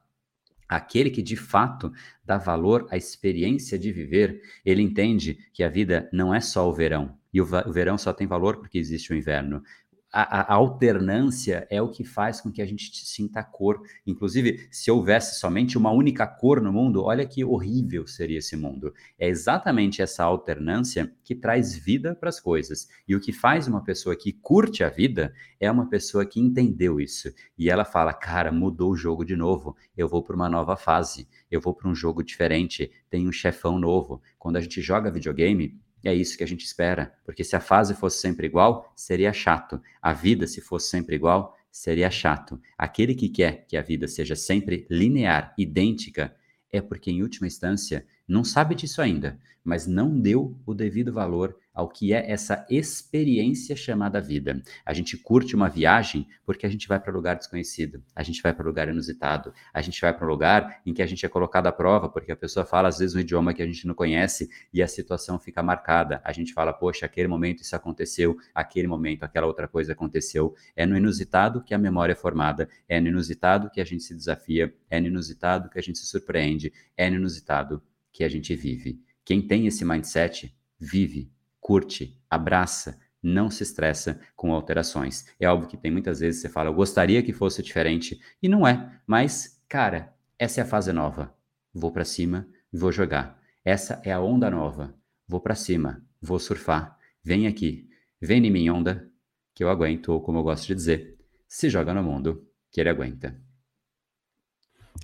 Aquele que de fato dá valor à experiência de viver, ele entende que a vida não é só o verão. E o, verão só tem valor porque existe o inverno a, a, alternância é o que faz com que a gente sinta cor. Inclusive, se houvesse somente uma única cor no mundo, olha que horrível seria esse mundo. É exatamente essa alternância que traz vida para as coisas. E o que faz uma pessoa que curte a vida é uma pessoa que entendeu isso. E ela fala: cara, mudou o jogo de novo. Eu vou para uma nova fase. Eu vou para um jogo diferente. Tem um chefão novo. Quando a gente joga videogame, é isso que a gente espera, porque se a fase fosse sempre igual, seria chato. A vida, se fosse sempre igual, seria chato. Aquele que quer que a vida seja sempre linear, idêntica, é porque, em última instância, não sabe disso ainda, mas não deu o devido valor ao que é essa experiência chamada vida. A gente curte uma viagem porque a gente vai para lugar desconhecido, a gente vai para lugar inusitado, a gente vai para um lugar em que a gente é colocado à prova porque a pessoa fala às vezes um idioma que a gente não conhece e a situação fica marcada. A gente fala, poxa, aquele momento isso aconteceu, aquele momento aquela outra coisa aconteceu. É no inusitado que a memória é formada, é no inusitado que a gente se desafia, é no inusitado que a gente se surpreende, é no inusitado que a gente vive. Quem tem esse mindset vive curte, abraça, não se estressa com alterações. É óbvio que tem muitas vezes você fala, eu gostaria que fosse diferente, e não é, mas, cara, essa é a fase nova. Vou para cima, vou jogar. Essa é a onda nova. Vou para cima, vou surfar. Vem aqui, vem em minha onda, que eu aguento, ou como eu gosto de dizer, se joga no mundo, que ele aguenta.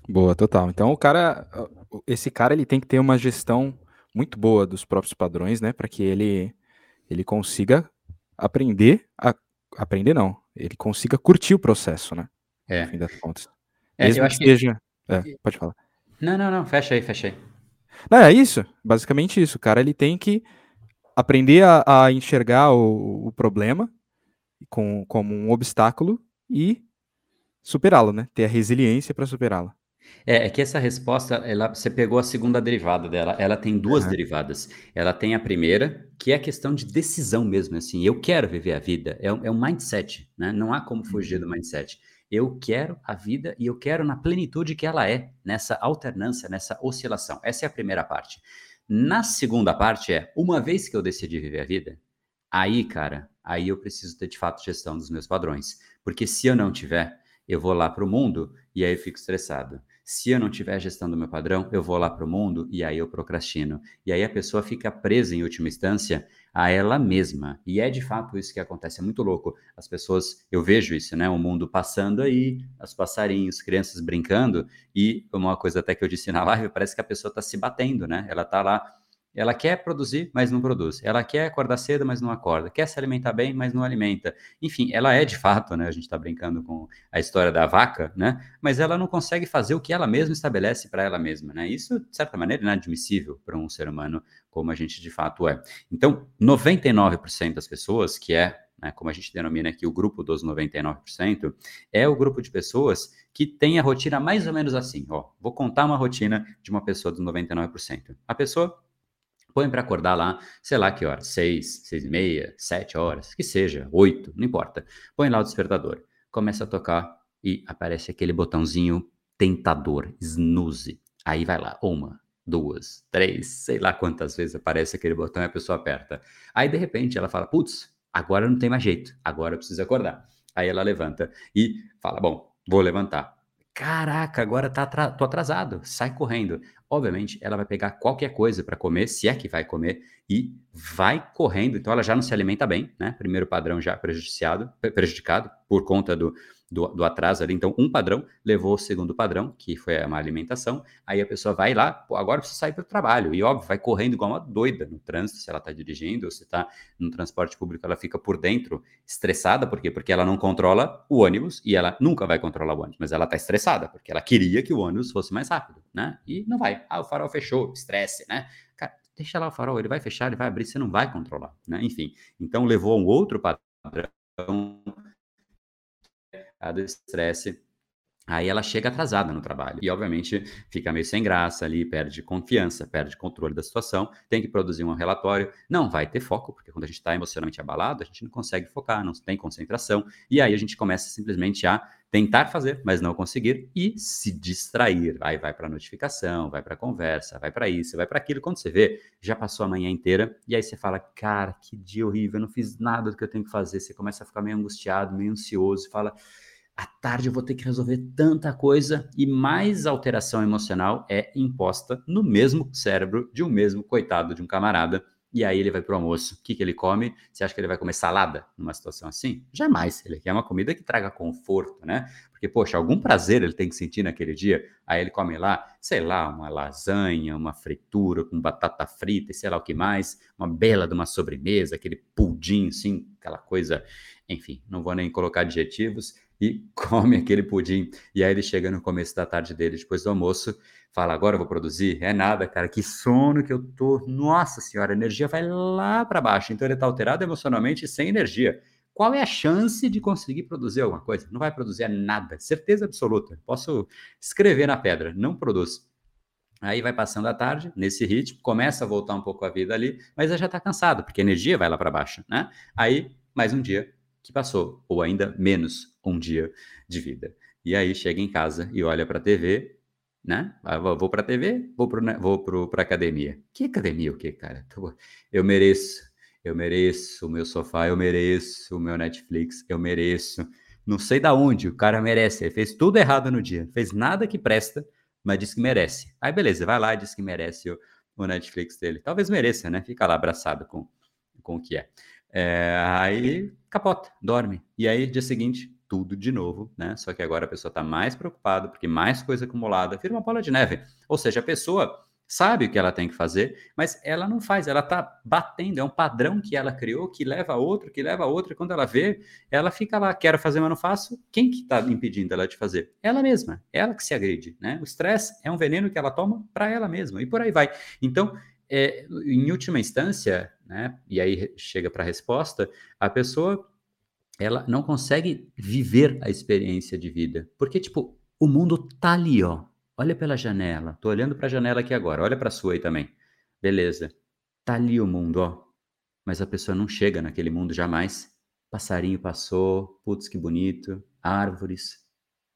Boa, total. Então o cara, esse cara ele tem que ter uma gestão muito boa dos próprios padrões, né, para que ele ele consiga aprender a aprender não, ele consiga curtir o processo, né? É. No fim das contas. É, Mesmo eu que acho que... seja, é, pode falar. Não, não, não, fecha aí, fecha aí. Não, é isso, basicamente isso. O cara ele tem que aprender a, a enxergar o, o problema com, como um obstáculo e superá-lo, né? Ter a resiliência para superá-lo. É, é que essa resposta, ela, você pegou a segunda derivada dela. Ela tem duas Aham. derivadas. Ela tem a primeira, que é a questão de decisão mesmo. Assim, eu quero viver a vida. É, um- é um mindset, né? Não há como fugir do mindset. Eu quero a vida e eu quero na plenitude que ela é, nessa alternância, nessa oscilação. Essa é a primeira parte. Na segunda parte é, uma vez que eu decidi viver a vida, aí, cara, aí eu preciso ter de fato gestão dos meus padrões. Porque se eu não tiver, eu vou lá para o mundo e aí eu fico estressado. Se eu não tiver gestão do meu padrão, eu vou lá para o mundo e aí eu procrastino. E aí a pessoa fica presa, em última instância, a ela mesma. E é de fato isso que acontece. É muito louco. As pessoas, eu vejo isso, né? O mundo passando aí, os passarinhos, crianças brincando, e uma coisa até que eu disse na live, parece que a pessoa está se batendo, né? Ela está lá ela quer produzir, mas não produz. Ela quer acordar cedo, mas não acorda. Quer se alimentar bem, mas não alimenta. Enfim, ela é de fato, né? A gente está brincando com a história da vaca, né? Mas ela não consegue fazer o que ela mesma estabelece para ela mesma, né? Isso, de certa maneira, é inadmissível para um ser humano como a gente de fato é. Então, 99% das pessoas, que é, né, como a gente denomina aqui o grupo dos 99%, é o grupo de pessoas que tem a rotina mais ou menos assim. Ó, vou contar uma rotina de uma pessoa dos 99%. A pessoa põe para acordar lá, sei lá que hora, seis, seis e meia, sete horas, que seja, oito, não importa. Põe lá o despertador, começa a tocar e aparece aquele botãozinho tentador, snooze. Aí vai lá, uma, duas, três, sei lá quantas vezes aparece aquele botão e a pessoa aperta. Aí de repente ela fala, putz, agora não tem mais jeito, agora eu preciso acordar. Aí ela levanta e fala, bom, vou levantar. Caraca, agora tá tô atrasado, sai correndo. Obviamente, ela vai pegar qualquer coisa para comer, se é que vai comer, e vai correndo. Então, ela já não se alimenta bem, né? Primeiro padrão já prejudiciado, pre- prejudicado por conta do, do, do atraso ali. Então, um padrão levou o segundo padrão, que foi a má alimentação. Aí a pessoa vai lá, pô, agora precisa sair para o trabalho. E óbvio, vai correndo igual uma doida no trânsito, se ela está dirigindo, ou se está no transporte público, ela fica por dentro estressada, por quê? Porque ela não controla o ônibus e ela nunca vai controlar o ônibus, mas ela tá estressada, porque ela queria que o ônibus fosse mais rápido, né? E não vai. Ah, o farol fechou, estresse, né? Cara, deixa lá o farol, ele vai fechar, ele vai abrir, você não vai controlar, né? Enfim, então levou um outro padrão do estresse Aí ela chega atrasada no trabalho e, obviamente, fica meio sem graça ali, perde confiança, perde controle da situação, tem que produzir um relatório, não vai ter foco, porque quando a gente está emocionalmente abalado, a gente não consegue focar, não tem concentração, e aí a gente começa simplesmente a tentar fazer, mas não conseguir e se distrair. Aí vai para notificação, vai para conversa, vai para isso, vai para aquilo. Quando você vê, já passou a manhã inteira e aí você fala: "Cara, que dia horrível, eu não fiz nada do que eu tenho que fazer". Você começa a ficar meio angustiado, meio ansioso, fala: à tarde eu vou ter que resolver tanta coisa e mais alteração emocional é imposta no mesmo cérebro de um mesmo coitado de um camarada. E aí ele vai pro almoço. O que, que ele come? Você acha que ele vai comer salada numa situação assim? Jamais. Ele quer uma comida que traga conforto, né? Porque, poxa, algum prazer ele tem que sentir naquele dia. Aí ele come lá, sei lá, uma lasanha, uma fritura com batata frita e sei lá o que mais, uma bela de uma sobremesa, aquele pudim, assim, aquela coisa. Enfim, não vou nem colocar adjetivos. e come aquele pudim. E aí ele chega no começo da tarde dele, depois do almoço, fala: Agora eu vou produzir? É nada, cara, que sono que eu tô. Nossa senhora, a energia vai lá para baixo. Então ele tá alterado emocionalmente sem energia. Qual é a chance de conseguir produzir alguma coisa? Não vai produzir nada, certeza absoluta. Posso escrever na pedra, não produz. Aí vai passando a tarde, nesse ritmo, começa a voltar um pouco a vida ali, mas já está cansado, porque a energia vai lá para baixo, né? Aí, mais um dia que passou, ou ainda menos um dia de vida. E aí chega em casa e olha para a TV, né? Ah, vou para a TV, vou para vou a academia. Que academia o que, cara? Eu mereço, eu mereço o meu sofá, eu mereço o meu Netflix, eu mereço. Não sei da onde o cara merece. Ele fez tudo errado no dia, fez nada que presta mas diz que merece. Aí beleza, vai lá e diz que merece o, o Netflix dele. Talvez mereça, né? Fica lá abraçado com, com o que é. É. Aí capota, dorme. E aí, dia seguinte, tudo de novo, né? Só que agora a pessoa está mais preocupada, porque mais coisa acumulada, vira uma bola de neve. Ou seja, a pessoa sabe o que ela tem que fazer, mas ela não faz, ela está batendo, é um padrão que ela criou, que leva a outro, que leva a outro, e quando ela vê, ela fica lá, quero fazer, mas não faço, quem que está impedindo ela de fazer? Ela mesma, ela que se agride, né? O estresse é um veneno que ela toma para ela mesma, e por aí vai. Então, é, em última instância, né, e aí chega para a resposta, a pessoa, ela não consegue viver a experiência de vida, porque, tipo, o mundo tá ali, ó, Olha pela janela. Tô olhando para a janela aqui agora. Olha para a sua aí também. Beleza. Tá ali o mundo, ó. Mas a pessoa não chega naquele mundo jamais. Passarinho passou, putz que bonito, árvores,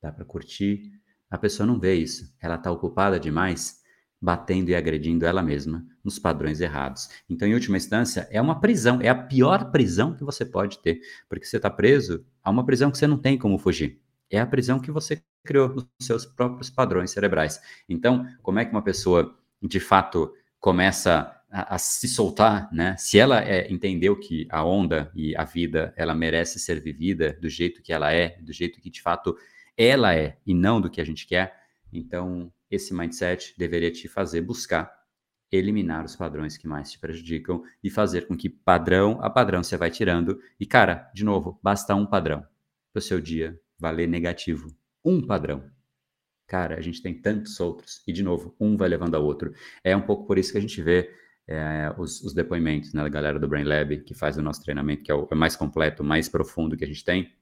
dá para curtir. A pessoa não vê isso. Ela tá ocupada demais batendo e agredindo ela mesma nos padrões errados. Então, em última instância, é uma prisão, é a pior prisão que você pode ter, porque você está preso a uma prisão que você não tem como fugir. É a prisão que você criou nos seus próprios padrões cerebrais. Então, como é que uma pessoa, de fato, começa a, a se soltar, né? Se ela é, entendeu que a onda e a vida, ela merece ser vivida do jeito que ela é, do jeito que, de fato, ela é, e não do que a gente quer, então, esse mindset deveria te fazer buscar eliminar os padrões que mais te prejudicam e fazer com que padrão a padrão você vai tirando. E, cara, de novo, basta um padrão para o seu dia valer negativo um padrão. Cara, a gente tem tantos outros, e de novo, um vai levando ao outro. É um pouco por isso que a gente vê é, os, os, depoimentos né, da galera do Brain Lab, que faz o nosso treinamento, que é o é mais completo, mais profundo que a gente tem.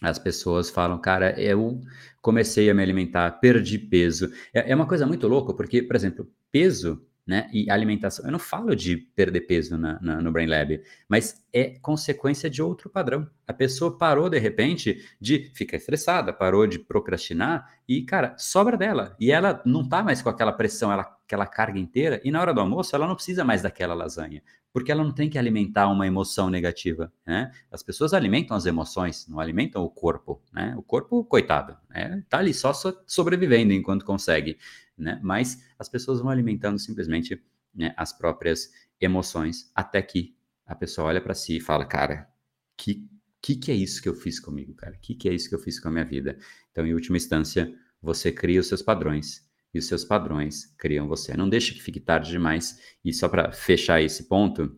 As pessoas falam, cara, eu comecei a me alimentar, perdi peso. É, é uma coisa muito louca, porque, por exemplo, peso né? E alimentação. Eu não falo de perder peso na, na, no Brain Lab, mas é consequência de outro padrão. A pessoa parou de repente de ficar estressada, parou de procrastinar e, cara, sobra dela. E ela não tá mais com aquela pressão, ela, aquela carga inteira. E na hora do almoço, ela não precisa mais daquela lasanha, porque ela não tem que alimentar uma emoção negativa. Né? As pessoas alimentam as emoções, não alimentam o corpo. Né? O corpo, coitado, né? tá ali só sobrevivendo enquanto consegue né? Mas as pessoas vão alimentando simplesmente né, as próprias emoções até que a pessoa olha para si e fala, cara, que que que é isso que eu fiz comigo, cara? Que que é isso que eu fiz com a minha vida? Então, em última instância, você cria os seus padrões e os seus padrões criam você. Não deixe que fique tarde demais. E só para fechar esse ponto,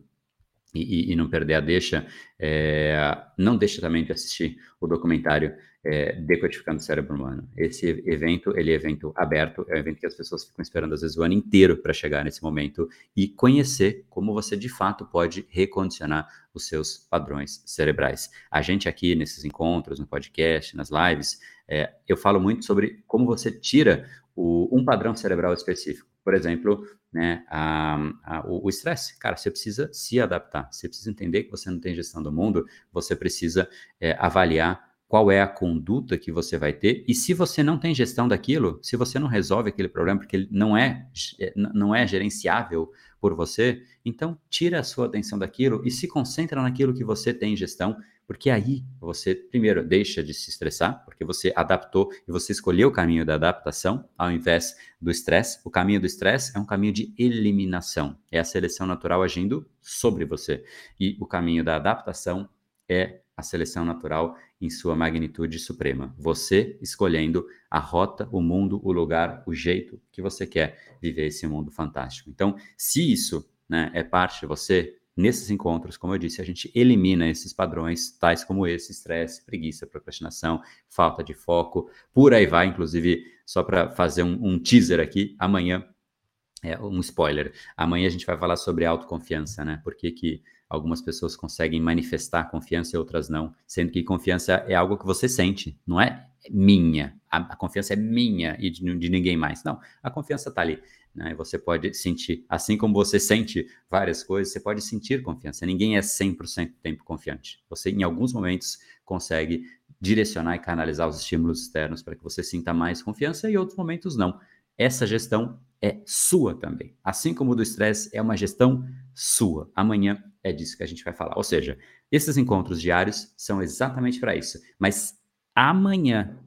e, e, não perder a deixa, é, não deixe também de assistir o documentário é, Decodificando o Cérebro Humano. Esse evento, ele é evento aberto, é um evento que as pessoas ficam esperando às vezes o ano inteiro para chegar nesse momento e conhecer como você de fato pode recondicionar os seus padrões cerebrais. A gente aqui nesses encontros, no podcast, nas lives, é, eu falo muito sobre como você tira o, um padrão cerebral específico. Por exemplo, né, a, a, o estresse. Cara, você precisa se adaptar, você precisa entender que você não tem gestão do mundo, você precisa é, avaliar qual é a conduta que você vai ter e se você não tem gestão daquilo, se você não resolve aquele problema porque ele não é, é não é gerenciável por você, então tira a sua atenção daquilo e se concentra naquilo que você tem gestão porque aí você, primeiro, deixa de se estressar, porque você adaptou e você escolheu o caminho da adaptação ao invés do estresse. O caminho do estresse é um caminho de eliminação, é a seleção natural agindo sobre você. E o caminho da adaptação é a seleção natural em sua magnitude suprema. Você escolhendo a rota, o mundo, o lugar, o jeito que você quer viver esse mundo fantástico. Então, se isso né, é parte de você, nesses encontros, como eu disse, a gente elimina esses padrões, tais como esse, estresse, preguiça, procrastinação, falta de foco, por aí vai, inclusive, só para fazer um, um teaser aqui, amanhã é, um spoiler. Amanhã a gente vai falar sobre autoconfiança, né? Por que, que algumas pessoas conseguem manifestar confiança e outras não, sendo que confiança é algo que você sente, não é minha. A, a confiança é minha e de, de, ninguém mais. Não, a confiança está ali. Né? Você pode sentir, assim como você sente várias coisas, você pode sentir confiança. Ninguém é 100% do tempo confiante. Você, em alguns momentos, consegue direcionar e canalizar os estímulos externos para que você sinta mais confiança e em outros momentos não. Essa gestão é sua também. Assim como o do estresse é uma gestão sua. Amanhã é disso que a gente vai falar. Ou seja, esses encontros diários são exatamente para isso. Mas amanhã,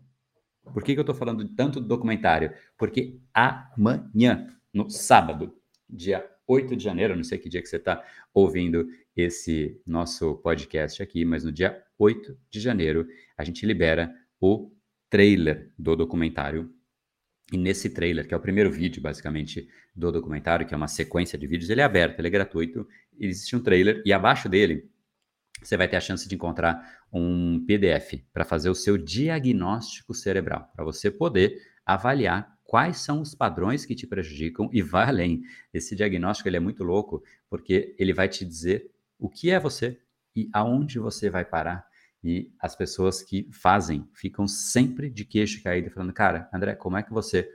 por que, que eu estou falando tanto do documentário? Porque amanhã, no sábado, dia 8 de janeiro, não sei que dia que você está ouvindo esse nosso podcast aqui, mas no dia 8 de janeiro, a gente libera o trailer do documentário. E nesse trailer, que é o primeiro vídeo, basicamente, do documentário, que é uma sequência de vídeos, ele é aberto, ele é gratuito, existe um trailer e abaixo dele você vai ter a chance de encontrar um PDF para fazer o seu diagnóstico cerebral, para você poder avaliar quais são os padrões que te prejudicam e vai além. Esse diagnóstico ele é muito louco porque ele vai te dizer o que é você e aonde você vai parar. E as pessoas que fazem ficam sempre de queixo caído, falando: Cara, André, como é que você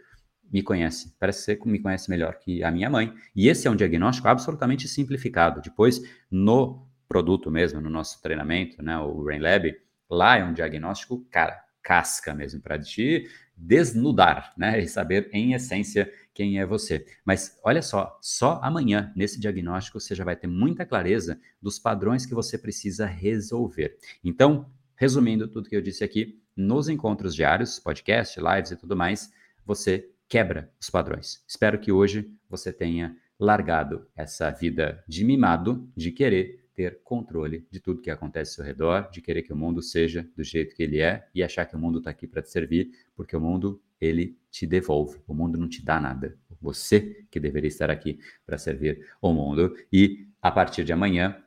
me conhece. Parece que você me conhece melhor que a minha mãe. E esse é um diagnóstico absolutamente simplificado. Depois, no produto mesmo, no nosso treinamento, né, o Brain Lab, lá é um diagnóstico, cara, casca mesmo, para te desnudar, né, e saber em essência quem é você. Mas olha só, só amanhã, nesse diagnóstico, você já vai ter muita clareza dos padrões que você precisa resolver. Então, resumindo tudo que eu disse aqui, nos encontros diários, podcast, lives e tudo mais, você quebra os padrões. Espero que hoje você tenha largado essa vida de mimado, de querer ter controle de tudo que acontece ao seu redor, de querer que o mundo seja do jeito que ele é e achar que o mundo está aqui para te servir, porque o mundo ele te devolve. O mundo não te dá nada. Você que deveria estar aqui para servir o mundo. E a partir de amanhã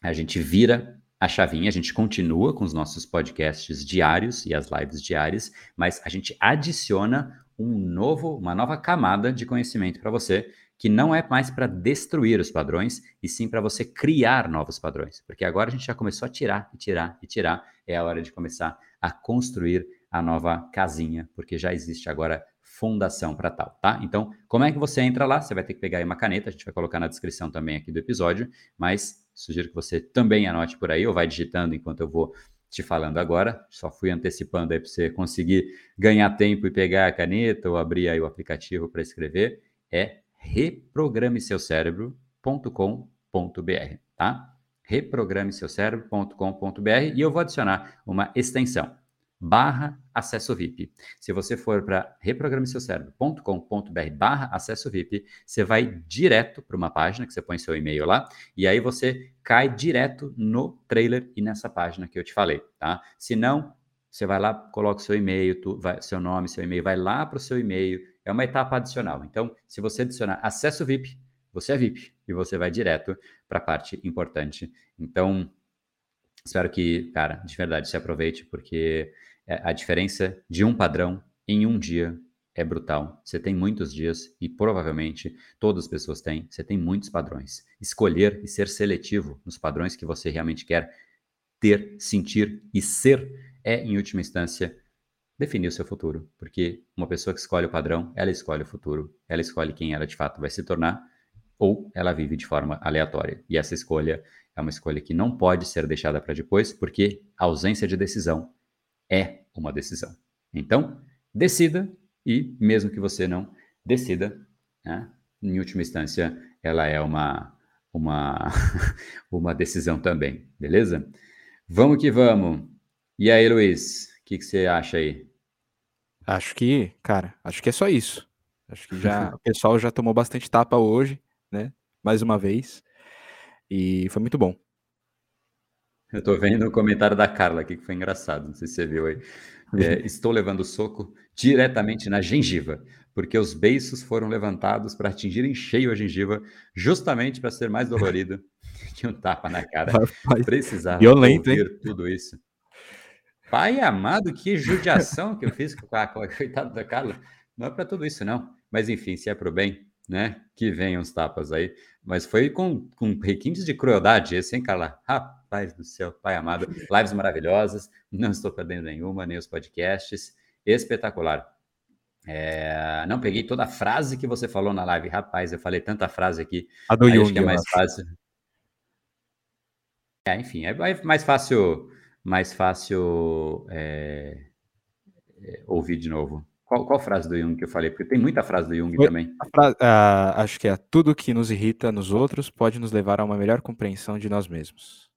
a gente vira a chavinha, a gente continua com os nossos podcasts diários e as lives diárias, mas a gente adiciona um novo, uma nova camada de conhecimento para você, que não é mais para destruir os padrões, e sim para você criar novos padrões. Porque agora a gente já começou a tirar e tirar e tirar, é a hora de começar a construir a nova casinha, porque já existe agora fundação para tal, tá? Então, como é que você entra lá? Você vai ter que pegar aí uma caneta, a gente vai colocar na descrição também aqui do episódio, mas sugiro que você também anote por aí ou vai digitando enquanto eu vou te falando agora, só fui antecipando aí para você conseguir ganhar tempo e pegar a caneta ou abrir aí o aplicativo para escrever, é reprogrameseucerebro.com.br, tá? reprogrameseucerebro.com.br e eu vou adicionar uma extensão barra acesso VIP. Se você for para reprogrameseucerebro.com.br barra acesso VIP, você vai direto para uma página que você põe seu e-mail lá e aí você cai direto no trailer e nessa página que eu te falei, tá? Se não, você vai lá, coloca seu e-mail, tu, vai, seu nome, seu e-mail, vai lá para o seu e-mail, é uma etapa adicional. Então, se você adicionar acesso VIP, você é VIP e você vai direto para a parte importante. Então, espero que, cara, de verdade, se aproveite, porque é, a diferença de um padrão em um dia é brutal. Você tem muitos dias e provavelmente todas as pessoas têm. Você tem muitos padrões. Escolher e ser seletivo nos padrões que você realmente quer ter, sentir e ser é, em última instância, definir o seu futuro. Porque uma pessoa que escolhe o padrão, ela escolhe o futuro. Ela escolhe quem ela de fato vai se tornar ou ela vive de forma aleatória. E essa escolha é uma escolha que não pode ser deixada para depois, porque a ausência de decisão é uma decisão. Então, decida e, mesmo que você não decida, né, em última instância, ela é uma, uma, uma decisão também, beleza? Vamos que vamos. E aí, Luiz, o que, que você acha aí? Acho que, cara, acho que é só isso. Acho que já o pessoal já tomou bastante tapa hoje, né? Mais uma vez. E foi muito bom. Eu tô vendo o comentário da Carla aqui que foi engraçado, não sei se você viu aí. É, estou levando soco diretamente na gengiva, porque os beiços foram levantados para atingir em cheio a gengiva, justamente para ser mais dolorido que um tapa na cara. Rapaz, Precisava violento, ouvir hein? tudo isso. Pai amado, que judiação que eu fiz com a, com a coitada da Carla. Não é para tudo isso, não. Mas enfim, se é para o bem, né? Que venham os tapas aí. Mas foi com, com requintes de crueldade esse, hein, Carla? Rapaz do céu, pai amado. Lives maravilhosas, não estou perdendo nenhuma, nem os podcasts. Espetacular. É, não peguei toda a frase que você falou na live. Rapaz, eu falei tanta frase aqui. A do Jung, acho que é mais fácil. É, enfim, é mais fácil, mais fácil é, é, ouvir de novo. Qual, qual, frase do Jung que eu falei? Porque tem muita frase do Jung Foi, também. Uh, acho que é tudo que nos irrita nos outros pode nos levar a uma melhor compreensão de nós mesmos.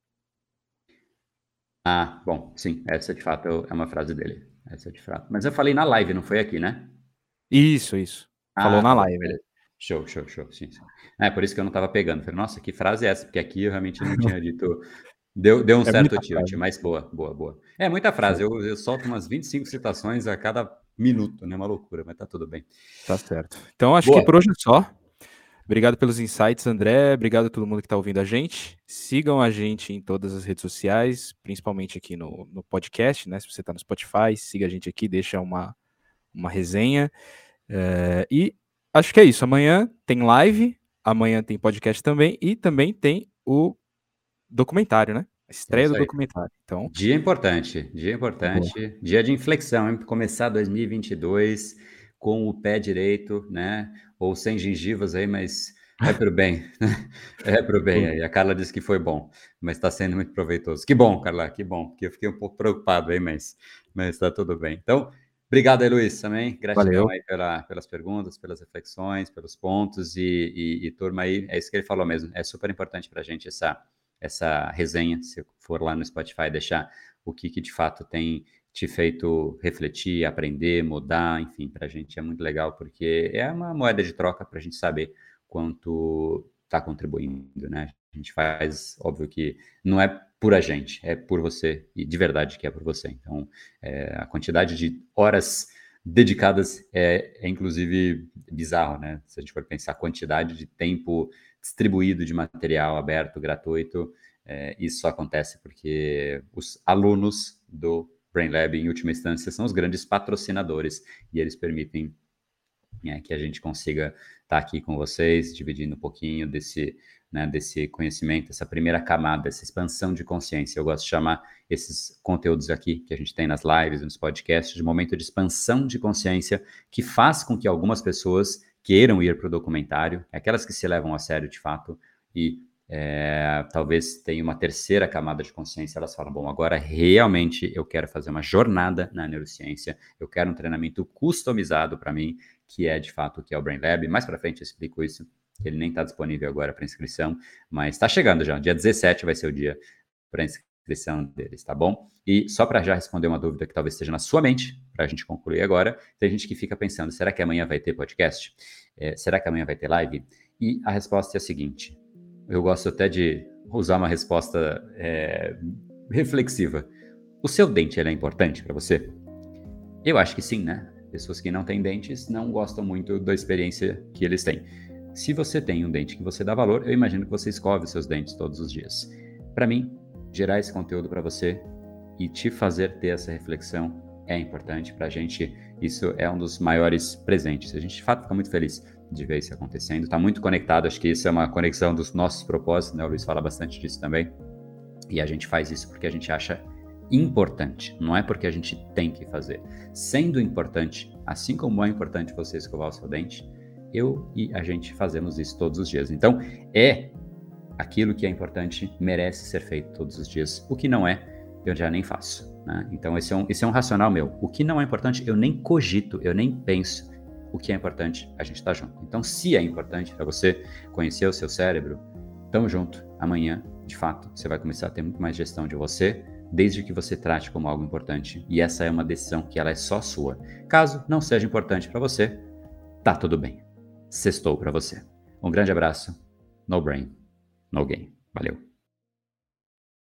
Ah, bom, sim, essa de fato é uma frase dele. Essa de fato. Mas eu falei na live, não foi aqui, né? Isso, isso. Falou ah, na tá live. Beleza. Show, show, show. Sim, sim. É por isso que eu não estava pegando. Falei, nossa, que frase é essa? Porque aqui eu realmente não tinha dito. Deu, deu um é certo tilt, mas boa, boa, boa. É muita frase. Eu, eu solto umas 25 citações a cada minuto, né? Uma loucura, mas tá tudo bem. Tá certo. Então acho Boa. que por hoje é só. Obrigado pelos insights, André. Obrigado a todo mundo que está ouvindo a gente. Sigam a gente em todas as redes sociais, principalmente aqui no, no podcast, né? Se você está no Spotify, siga a gente aqui, deixa uma, uma resenha. É, e acho que é isso. Amanhã tem live, amanhã tem podcast também, e também tem o documentário, né? Estreia do documentário. Então, dia importante, dia importante, boa. dia de inflexão, hein? Começar 2022 com o pé direito, né? Ou sem gengivas aí, mas é pro bem, né? é pro bem aí. A Carla disse que foi bom, mas está sendo muito proveitoso. Que bom, Carla, que bom, porque eu fiquei um pouco preocupado aí, mas mas está tudo bem. Então, obrigado aí, Luiz, também. Gratidão Valeu. aí pela, pelas perguntas, pelas reflexões, pelos pontos e, e, e turma aí, é isso que ele falou mesmo. É super importante para a gente essa essa resenha, se for lá no Spotify, deixar o que, que de fato tem te feito refletir, aprender, mudar, enfim, para a gente é muito legal, porque é uma moeda de troca para a gente saber quanto está contribuindo, né? A gente faz, óbvio que não é por a gente, é por você, e de verdade que é por você. Então, é, a quantidade de horas dedicadas é, é, inclusive bizarro, né? Se a gente for pensar a quantidade de tempo distribuído de material aberto, gratuito. É, isso acontece porque os alunos do Brain Lab, em última instância, são os grandes patrocinadores e eles permitem é, que a gente consiga estar tá aqui com vocês, dividindo um pouquinho desse, né, desse conhecimento, essa primeira camada, essa expansão de consciência. Eu gosto de chamar esses conteúdos aqui que a gente tem nas lives, nos podcasts, de momento de expansão de consciência que faz com que algumas pessoas queiram ir para o documentário, aquelas que se levam a sério de fato e é, talvez tenha uma terceira camada de consciência, elas falam, bom, agora realmente eu quero fazer uma jornada na neurociência, eu quero um treinamento customizado para mim, que é de fato o que é o Brain Lab. Mais para frente eu explico isso, ele nem está disponível agora para inscrição, mas está chegando já, dia 17 vai ser o dia para inscrição deles, tá bom? E só para já responder uma dúvida que talvez esteja na sua mente, para a gente concluir agora, tem gente que fica pensando: será que amanhã vai ter podcast? É, será que amanhã vai ter live? E a resposta é a seguinte: eu gosto até de usar uma resposta é, reflexiva. O seu dente é importante para você? Eu acho que sim, né? Pessoas que não têm dentes não gostam muito da experiência que eles têm. Se você tem um dente que você dá valor, eu imagino que você escove seus dentes todos os dias. Para mim, gerar esse conteúdo para você e te fazer ter essa reflexão é importante para a gente. Isso é um dos maiores presentes. A gente de fato fica muito feliz de ver isso acontecendo. Está muito conectado. Acho que isso é uma conexão dos nossos propósitos. Né? O Luiz fala bastante disso também. E a gente faz isso porque a gente acha importante, não é porque a gente tem que fazer. Sendo importante, assim como é importante você escovar o seu dente, eu e a gente fazemos isso todos os dias. Então, é aquilo que é importante merece ser feito todos os dias. O que não é, eu já nem faço. Né? Então, esse é, um, esse é um racional meu. O que não é importante, eu nem cogito, eu nem penso. O que é importante, a gente está junto. Então, se é importante para você conhecer o seu cérebro, tamo junto. Amanhã, de fato, você vai começar a ter muito mais gestão de você, desde que você trate como algo importante. E essa é uma decisão que ela é só sua. Caso não seja importante para você, tá tudo bem. Sextou para você. Um grande abraço. No brain, game. Valeu.